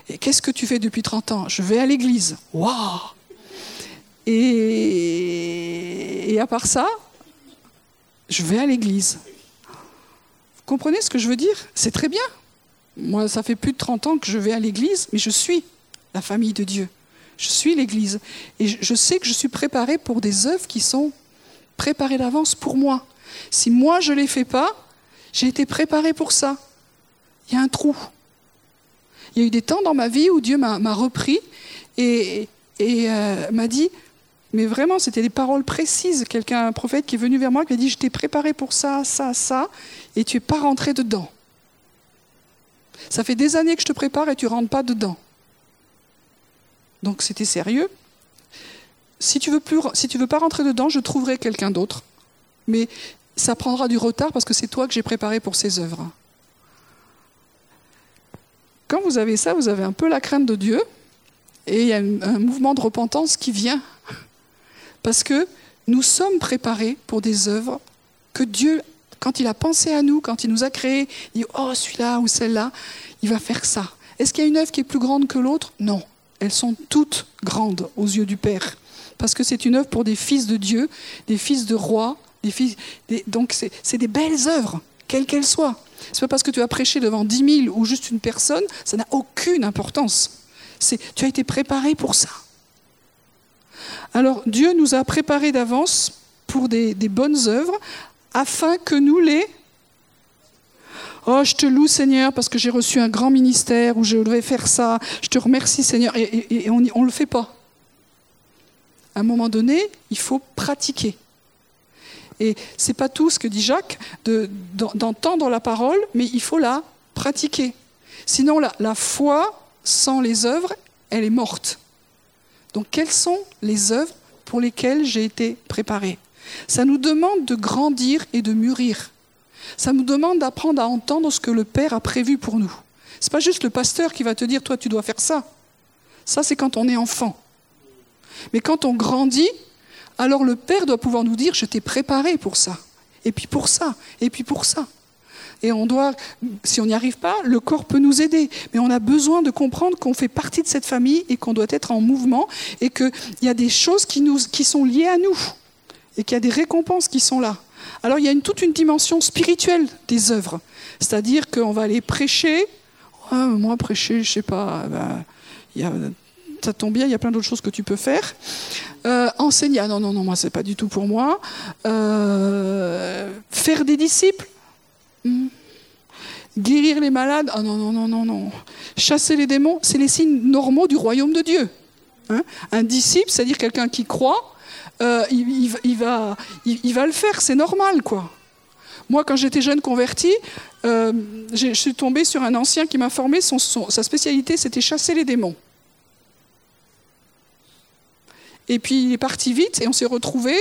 Et qu'est-ce que tu fais depuis 30 ans? Je vais à l'église. Waouh et, à part ça, je vais à l'église. Vous comprenez ce que je veux dire? C'est très bien. Moi, ça fait plus de 30 ans que je vais à l'église, mais je suis la famille de Dieu. Je suis l'Église. Et je sais que je suis préparé pour des œuvres qui sont préparées d'avance pour moi. Si moi je ne les fais pas, j'ai été préparé pour ça. Il y a un trou. Il y a eu des temps dans ma vie où Dieu m'a repris et, euh, m'a dit, mais vraiment, c'était des paroles précises. Quelqu'un, un prophète qui est venu vers moi, qui m'a dit, je t'ai préparé pour ça, ça, ça, et tu n'es pas rentré dedans. Ça fait des années que je te prépare et tu ne rentres pas dedans. Donc c'était sérieux. Si tu veux veux pas rentrer dedans, je trouverai quelqu'un d'autre. Mais ça prendra du retard parce que c'est toi que j'ai préparé pour ces œuvres. Quand vous avez ça, vous avez un peu la crainte de Dieu et il y a un mouvement de repentance qui vient. Parce que nous sommes préparés pour des œuvres que Dieu, quand il a pensé à nous, quand il nous a créés, il dit Oh, celui-là ou celle-là, il va faire ça. Est-ce qu'il y a une œuvre qui est plus grande que l'autre? Non elles sont toutes grandes aux yeux du Père. Parce que c'est une œuvre pour des fils de Dieu, des fils de rois, des fils. donc c'est des belles œuvres, quelles qu'elles soient. C'est pas parce que tu as prêché devant dix mille ou juste une personne, ça n'a aucune importance. Tu as été préparé pour ça. Alors Dieu nous a préparés d'avance pour des, des bonnes œuvres afin que nous les Oh, je te loue Seigneur parce que j'ai reçu un grand ministère où je devais faire ça. Je te remercie Seigneur. Et, on ne le fait pas. À un moment donné, il faut pratiquer. Et c'est pas tout ce que dit Jacques, d'entendre la parole, mais il faut la pratiquer. Sinon, la, la foi sans les œuvres, elle est morte. Donc, quelles sont les œuvres pour lesquelles j'ai été préparé Ça nous demande de grandir et de mûrir. Ça nous demande d'apprendre à entendre ce que le Père a prévu pour nous. Ce n'est pas juste le pasteur qui va te dire, toi, tu dois faire ça. Ça, c'est quand on est enfant. Mais quand on grandit, alors le Père doit pouvoir nous dire, je t'ai préparé pour ça. Et puis pour ça. Et puis pour ça. Et on doit, si on n'y arrive pas, le corps peut nous aider. Mais on a besoin de comprendre qu'on fait partie de cette famille et qu'on doit être en mouvement et qu'il y a des choses qui, sont liées à nous et qu'il y a des récompenses qui sont là. Alors il y a toute une dimension spirituelle des œuvres. C'est-à-dire qu'on va aller prêcher. moi, prêcher, je sais pas, ben, y a, ça tombe bien, il y a plein d'autres choses que tu peux faire. Euh, enseigner, ah non, non, non, moi, c'est pas du tout pour moi. Euh, faire des disciples. Hmm. Guérir les malades, ah non, non, non, non, non. Chasser les démons, c'est les signes normaux du royaume de Dieu. Hein. Un disciple, c'est-à-dire quelqu'un qui croit, euh, il, va, il, va le faire, c'est normal, quoi. Moi, quand j'étais jeune converti, euh, je suis tombée sur un ancien qui m'a formé, sa spécialité, c'était chasser les démons. Et puis il est parti vite et on s'est retrouvés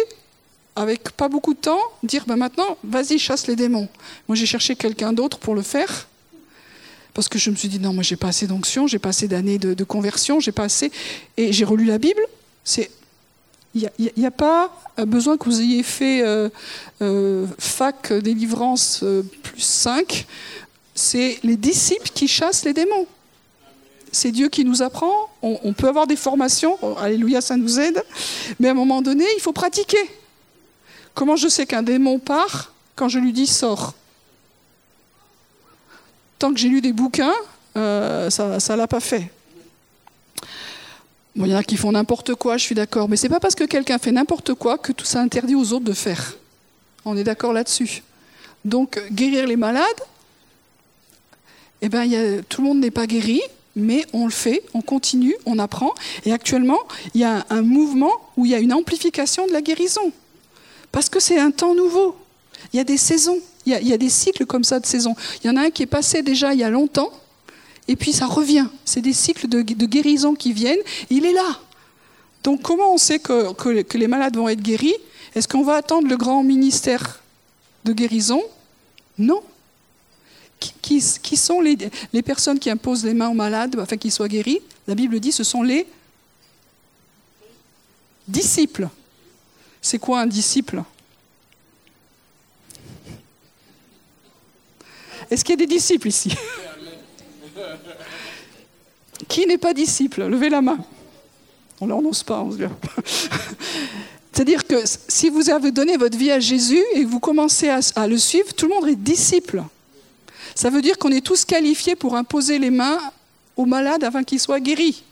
avec pas beaucoup de temps, dire ben maintenant, vas-y, chasse les démons. Moi, j'ai cherché quelqu'un d'autre pour le faire. Parce que je me suis dit, non, moi, j'ai pas assez d'onction, j'ai pas assez d'années de, conversion, j'ai pas assez. Et j'ai relu la Bible. C'est il n'y a, pas besoin que vous ayez fait euh, euh, fac délivrance euh, plus 5. C'est les disciples qui chassent les démons. C'est Dieu qui nous apprend. On, peut avoir des formations. Oh, alléluia, ça nous aide. Mais à un moment donné, il faut pratiquer. Comment je sais qu'un démon part quand je lui dis sors? Tant que j'ai lu des bouquins, ça ne l'a pas fait il y en a qui font n'importe quoi, je suis d'accord, mais ce n'est pas parce que quelqu'un fait n'importe quoi que tout ça interdit aux autres de faire. On est d'accord là-dessus. Donc, guérir les malades, eh ben, tout le monde n'est pas guéri, mais on le fait, on continue, on apprend. Et actuellement, il y a un, mouvement où il y a une amplification de la guérison. Parce que c'est un temps nouveau. Il y a des saisons, il y a, des cycles comme ça de saisons. Il y en a un qui est passé déjà il y a longtemps, et puis ça revient. C'est des cycles de, guérison qui viennent. Il est là. Donc comment on sait que les malades vont être guéris? Est-ce qu'on va attendre le grand ministère de guérison? Non. Qui, sont les, personnes qui imposent les mains aux malades afin qu'ils soient guéris? La Bible dit ce sont les disciples. C'est quoi un disciple? Est-ce qu'il y a des disciples ici? Qui n'est pas disciple? Levez la main. On ne n'ose pas, on se C'est-à-dire que si vous avez donné votre vie à Jésus et que vous commencez à le suivre, tout le monde est disciple. Ça veut dire qu'on est tous qualifiés pour imposer les mains aux malades afin qu'ils soient guéris.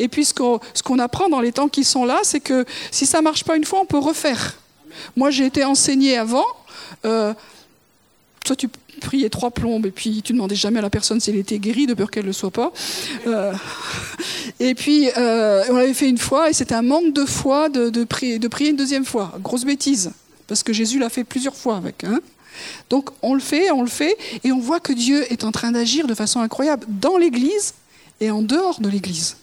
Et puis ce qu'on apprend dans les temps qui sont là, c'est que si ça ne marche pas une fois, on peut refaire. Moi, j'ai été enseigné avant. Euh, toi, tu priais trois plombes et puis tu demandais jamais à la personne si elle était guérie, de peur qu'elle ne le soit pas. Euh, et puis, euh, on l'avait fait une fois et c'était un manque de foi de, de, prier, de prier une deuxième fois. Grosse bêtise, parce que Jésus l'a fait plusieurs fois avec. Hein. Donc, on le fait, on le fait, et on voit que Dieu est en train d'agir de façon incroyable dans l'Église et en dehors de l'Église.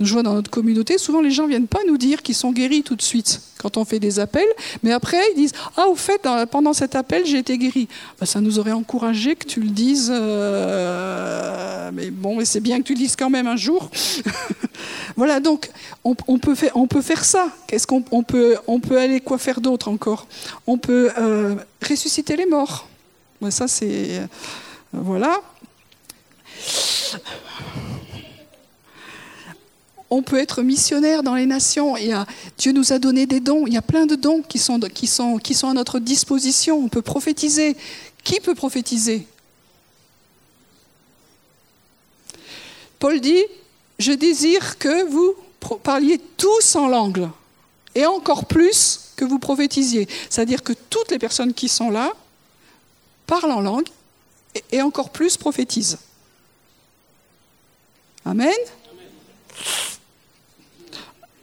Nous jouons dans notre communauté, souvent les gens ne viennent pas nous dire qu'ils sont guéris tout de suite quand on fait des appels, mais après ils disent Ah, au fait, pendant cet appel, j'ai été guéri. Ben, ça nous aurait encouragé que tu le dises, euh, mais bon, c'est bien que tu le dises quand même un jour. voilà, donc on, peut faire, ça. Qu'est-ce qu'on on peut, on peut aller quoi faire d'autre encore? On peut euh, ressusciter les morts. Ça, c'est. Euh, voilà on peut être missionnaire dans les nations. Dieu nous a donné des dons. Il y a plein de dons qui sont à notre disposition. On peut prophétiser. Qui peut prophétiser? Paul dit, je désire que vous parliez tous en langue, et encore plus que vous prophétisiez. C'est-à-dire que toutes les personnes qui sont là parlent en langue, et encore plus prophétisent. Amen.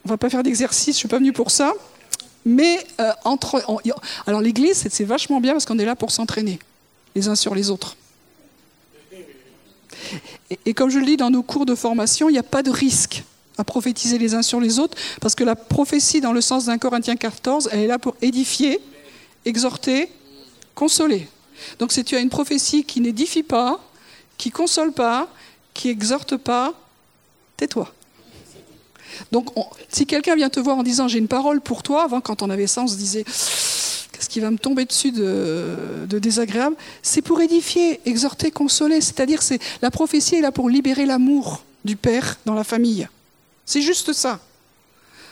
On va pas faire d'exercice, je suis pas venue pour ça. Mais euh, entre, alors l'Église, c'est vachement bien parce qu'on est là pour s'entraîner les uns sur les autres. Et, et, comme je le dis dans nos cours de formation, il n'y a pas de risque à prophétiser les uns sur les autres parce que la prophétie, dans le sens d'un Corinthiens 14, elle est là pour édifier, exhorter, consoler. Donc si tu as une prophétie qui n'édifie pas, qui console pas, qui exhorte pas, tais-toi. Donc, si quelqu'un vient te voir en disant j'ai une parole pour toi, avant quand on avait ça, on se disait qu'est-ce qui va me tomber dessus de, désagréable? C'est pour édifier, exhorter, consoler. C'est-à-dire, c'est la prophétie est là pour libérer l'amour du père dans la famille. C'est juste ça.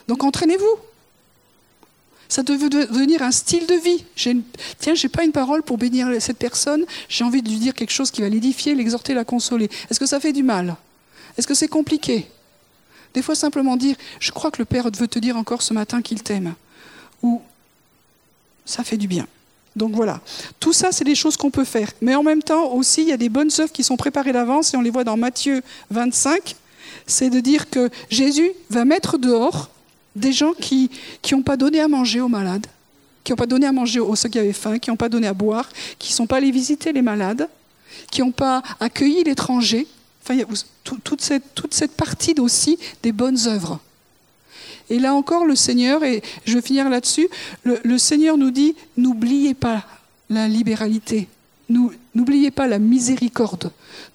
Donc, entraînez-vous. Ça devait devenir un style de vie. Une... Tiens, j'ai pas une parole pour bénir cette personne. J'ai envie de lui dire quelque chose qui va l'édifier, l'exhorter, la consoler. Est-ce que ça fait du mal? Est-ce que c'est compliqué? Des fois, simplement dire Je crois que le Père veut te dire encore ce matin qu'il t'aime. Ou ça fait du bien. Donc voilà, tout ça, c'est des choses qu'on peut faire. Mais en même temps, aussi, il y a des bonnes œuvres qui sont préparées d'avance, et on les voit dans Matthieu 25. C'est de dire que Jésus va mettre dehors des gens qui n'ont pas donné à manger aux malades, qui n'ont pas donné à manger aux ceux qui avaient faim, qui n'ont pas donné à boire, qui ne sont pas allés visiter les malades, qui n'ont pas accueilli l'étranger, Toute cette partie aussi des bonnes œuvres. Et là encore, le Seigneur, et je vais finir là-dessus, le, Seigneur nous dit, n'oubliez pas la libéralité, n'oubliez pas la miséricorde,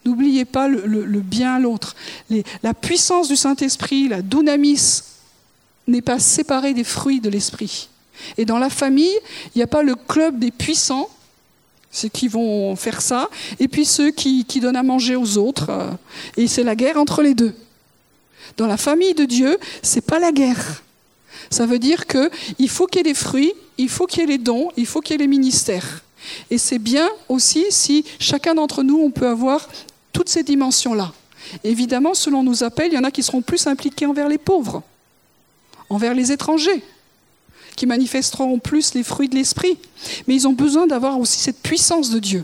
n'oubliez pas le, le bien à l'autre. La puissance du Saint-Esprit, la dunamis, n'est pas séparée des fruits de l'Esprit. Et dans la famille, il n'y a pas le club des puissants ceux qui vont faire ça, et puis ceux qui, donnent à manger aux autres. Euh, et c'est la guerre entre les deux. Dans la famille de Dieu, c'est pas la guerre. Ça veut dire qu'il faut qu'il y ait des fruits, il faut qu'il y ait les dons, il faut qu'il y ait les ministères. Et c'est bien aussi si chacun d'entre nous, on peut avoir toutes ces dimensions-là. Évidemment, selon nos appels, il y en a qui seront plus impliqués envers les pauvres, envers les étrangers, qui manifesteront plus les fruits de l'esprit. Mais ils ont besoin d'avoir aussi cette puissance de Dieu.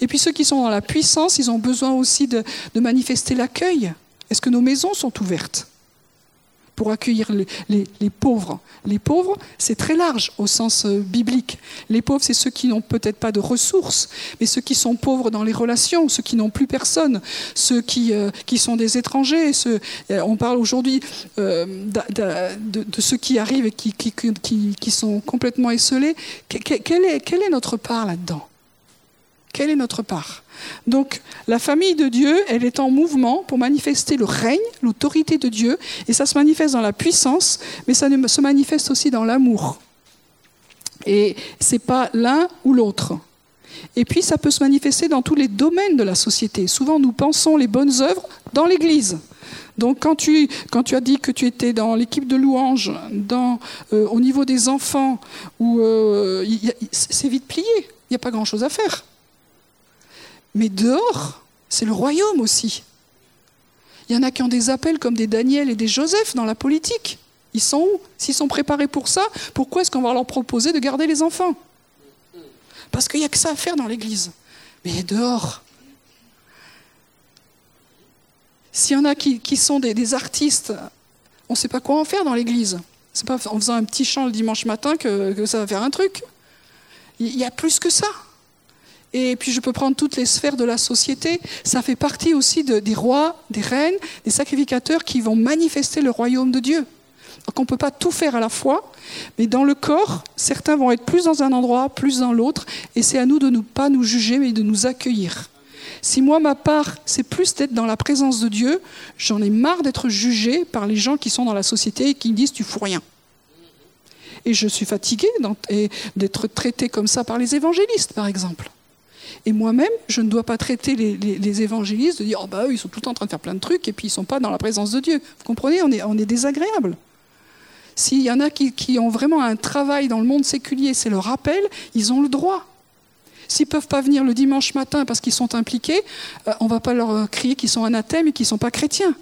Et puis ceux qui sont dans la puissance, ils ont besoin aussi de, de manifester l'accueil. Est-ce que nos maisons sont ouvertes? Pour accueillir les, pauvres. Les pauvres, c'est très large au sens euh, biblique. Les pauvres, c'est ceux qui n'ont peut-être pas de ressources, mais ceux qui sont pauvres dans les relations, ceux qui n'ont plus personne, ceux qui, euh, qui sont des étrangers. Ceux, euh, on parle aujourd'hui de, ceux qui arrivent et qui, qui, qui sont complètement esselés. Quelle est, quelle est notre part là-dedans? Quelle est notre part? Donc la famille de Dieu, elle est en mouvement pour manifester le règne, l'autorité de Dieu, et ça se manifeste dans la puissance, mais ça se manifeste aussi dans l'amour. Et c'est pas l'un ou l'autre. Et puis ça peut se manifester dans tous les domaines de la société. Souvent nous pensons les bonnes œuvres dans l'Église. Donc quand tu, as dit que tu étais dans l'équipe de louanges, euh, au niveau des enfants, euh, c'est vite plié, il n'y a pas grand-chose à faire. Mais dehors, c'est le royaume aussi. Il y en a qui ont des appels comme des Daniel et des Joseph dans la politique. Ils sont où? S'ils sont préparés pour ça, pourquoi est-ce qu'on va leur proposer de garder les enfants? Parce qu'il n'y a que ça à faire dans l'Église. Mais dehors, s'il y en a qui, sont des, artistes, on ne sait pas quoi en faire dans l'Église. C'est pas en faisant un petit chant le dimanche matin que, que ça va faire un truc. Il y a plus que ça. Et puis je peux prendre toutes les sphères de la société. Ça fait partie aussi des rois, des reines, des sacrificateurs qui vont manifester le royaume de Dieu. Donc on ne peut pas tout faire à la fois, mais dans le corps, certains vont être plus dans un endroit, plus dans l'autre, et c'est à nous de ne pas nous juger, mais de nous accueillir. Si moi, ma part, c'est plus d'être dans la présence de Dieu, j'en ai marre d'être jugé par les gens qui sont dans la société et qui me disent tu fous rien. Et je suis fatiguée d'être traité comme ça par les évangélistes, par exemple. Et moi-même, je ne dois pas traiter les, évangélistes de dire oh bah eux, ils sont tout le temps en train de faire plein de trucs et puis ils ne sont pas dans la présence de Dieu. Vous comprenez On est, on est désagréable. S'il y en a qui, ont vraiment un travail dans le monde séculier, c'est leur appel, ils ont le droit. S'ils ne peuvent pas venir le dimanche matin parce qu'ils sont impliqués, euh, on ne va pas leur euh, crier qu'ils sont anathèmes et qu'ils ne sont pas chrétiens.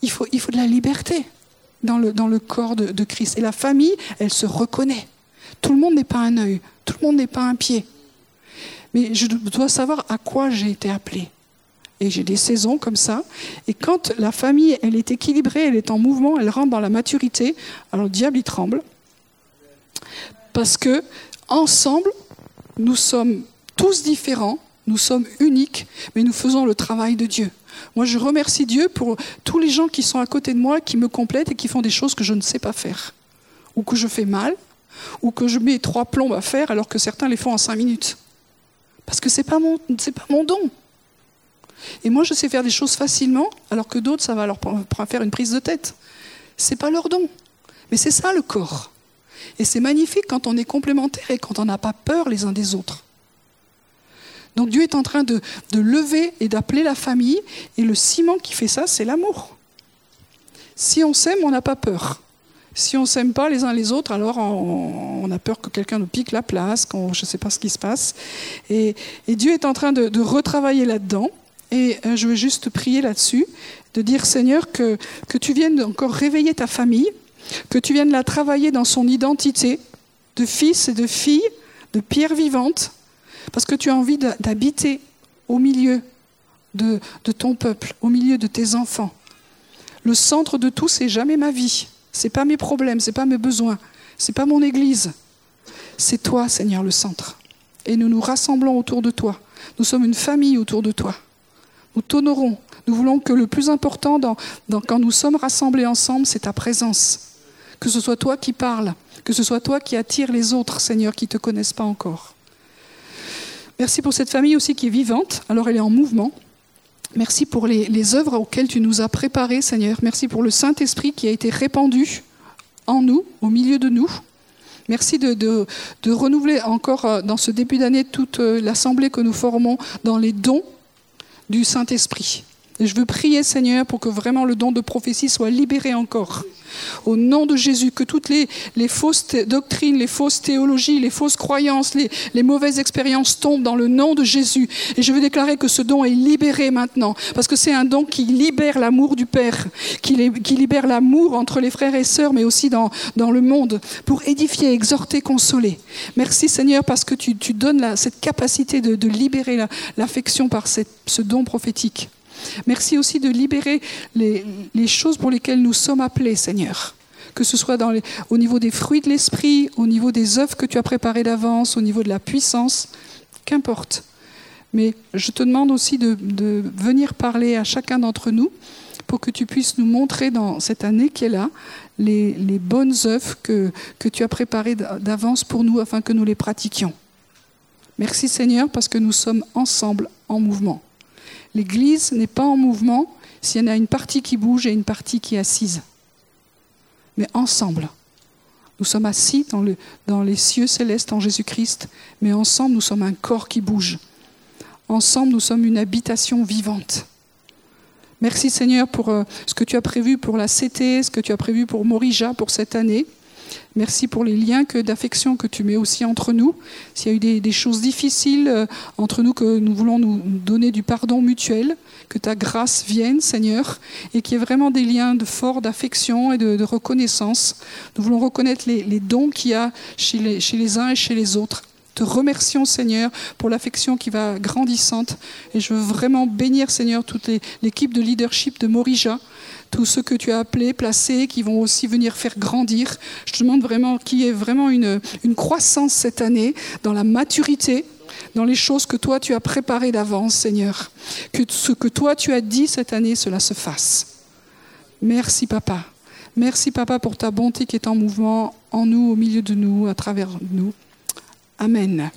Il faut, il faut de la liberté dans le, dans le corps de, de Christ. Et la famille, elle se reconnaît. Tout le monde n'est pas un œil, tout le monde n'est pas un pied mais je dois savoir à quoi j'ai été appelé. Et j'ai des saisons comme ça. Et quand la famille, elle est équilibrée, elle est en mouvement, elle rentre dans la maturité, alors le diable, il tremble. Parce que, ensemble, nous sommes tous différents, nous sommes uniques, mais nous faisons le travail de Dieu. Moi, je remercie Dieu pour tous les gens qui sont à côté de moi, qui me complètent et qui font des choses que je ne sais pas faire, ou que je fais mal, ou que je mets trois plombes à faire alors que certains les font en cinq minutes. Parce que ce n'est pas, mon, don. Et moi, je sais faire des choses facilement, alors que d'autres, ça va leur faire une prise de tête. Ce n'est pas leur don. Mais c'est ça le corps. Et c'est magnifique quand on est complémentaire et quand on n'a pas peur les uns des autres. Donc Dieu est en train de, de lever et d'appeler la famille, et le ciment qui fait ça, c'est l'amour. Si on s'aime, on n'a pas peur. Si on s'aime pas les uns les autres, alors on, a peur que quelqu'un nous pique la place, qu'on, je ne sais pas ce qui se passe. Et, Dieu est en train de, retravailler là-dedans. Et euh, je veux juste prier là-dessus, de dire Seigneur que, tu viennes encore réveiller ta famille, que tu viennes la travailler dans son identité de fils et de fille, de pierre vivante, parce que tu as envie d'habiter au milieu de, de ton peuple, au milieu de tes enfants. Le centre de tout, c'est jamais ma vie. C'est pas mes problèmes, c'est pas mes besoins, c'est pas mon église. C'est toi, Seigneur, le centre. Et nous nous rassemblons autour de toi. Nous sommes une famille autour de toi. Nous t'honorons. Nous voulons que le plus important quand nous sommes rassemblés ensemble, c'est ta présence. Que ce soit toi qui parles, que ce soit toi qui attire les autres, Seigneur, qui ne te connaissent pas encore. Merci pour cette famille aussi qui est vivante. Alors elle est en mouvement. Merci pour les, œuvres auxquelles tu nous as préparés, Seigneur. Merci pour le Saint-Esprit qui a été répandu en nous, au milieu de nous. Merci de, renouveler encore euh, dans ce début d'année toute euh, l'assemblée que nous formons dans les dons du Saint-Esprit. Et je veux prier, Seigneur, pour que vraiment le don de prophétie soit libéré encore. Au nom de Jésus, que toutes les, fausses doctrines, les fausses théologies, les fausses croyances, les, mauvaises expériences tombent dans le nom de Jésus. Et je veux déclarer que ce don est libéré maintenant, parce que c'est un don qui libère l'amour du Père, qui, libère l'amour entre les frères et sœurs, mais aussi dans, le monde, pour édifier, exhorter, consoler. Merci Seigneur, parce que tu, donnes cette capacité de, libérer l'affection par ce don prophétique. Merci aussi de libérer les, choses pour lesquelles nous sommes appelés, Seigneur. Que ce soit au niveau des fruits de l'esprit, au niveau des œuvres que tu as préparées d'avance, au niveau de la puissance, qu'importe. Mais je te demande aussi de, venir parler à chacun d'entre nous pour que tu puisses nous montrer dans cette année qui est là les, bonnes œuvres que tu as préparées d'avance pour nous afin que nous les pratiquions. Merci Seigneur parce que nous sommes ensemble en mouvement. L'Église n'est pas en mouvement s'il y en a une partie qui bouge et une partie qui est assise. Mais ensemble. Nous sommes assis dans, le, dans les cieux célestes en Jésus-Christ, mais ensemble nous sommes un corps qui bouge. Ensemble nous sommes une habitation vivante. Merci Seigneur pour euh, ce que tu as prévu pour la CT, ce que tu as prévu pour Morija pour cette année. Merci pour les liens d'affection que tu mets aussi entre nous. S'il y a eu des, choses difficiles euh, entre nous, que nous voulons nous donner du pardon mutuel, que ta grâce vienne, Seigneur, et qu'il y ait vraiment des liens de fort d'affection et de, reconnaissance. Nous voulons reconnaître les, dons qu'il y a chez les, chez les uns et chez les autres te remercions, Seigneur, pour l'affection qui va grandissante. Et je veux vraiment bénir, Seigneur, toute l'équipe de leadership de Morija, tous ceux que tu as appelés, placés, qui vont aussi venir faire grandir. Je te demande vraiment qu'il y ait vraiment une, une croissance cette année dans la maturité, dans les choses que toi tu as préparées d'avance, Seigneur. Que ce que toi tu as dit cette année, cela se fasse. Merci, Papa. Merci, Papa, pour ta bonté qui est en mouvement en nous, au milieu de nous, à travers nous. Amen.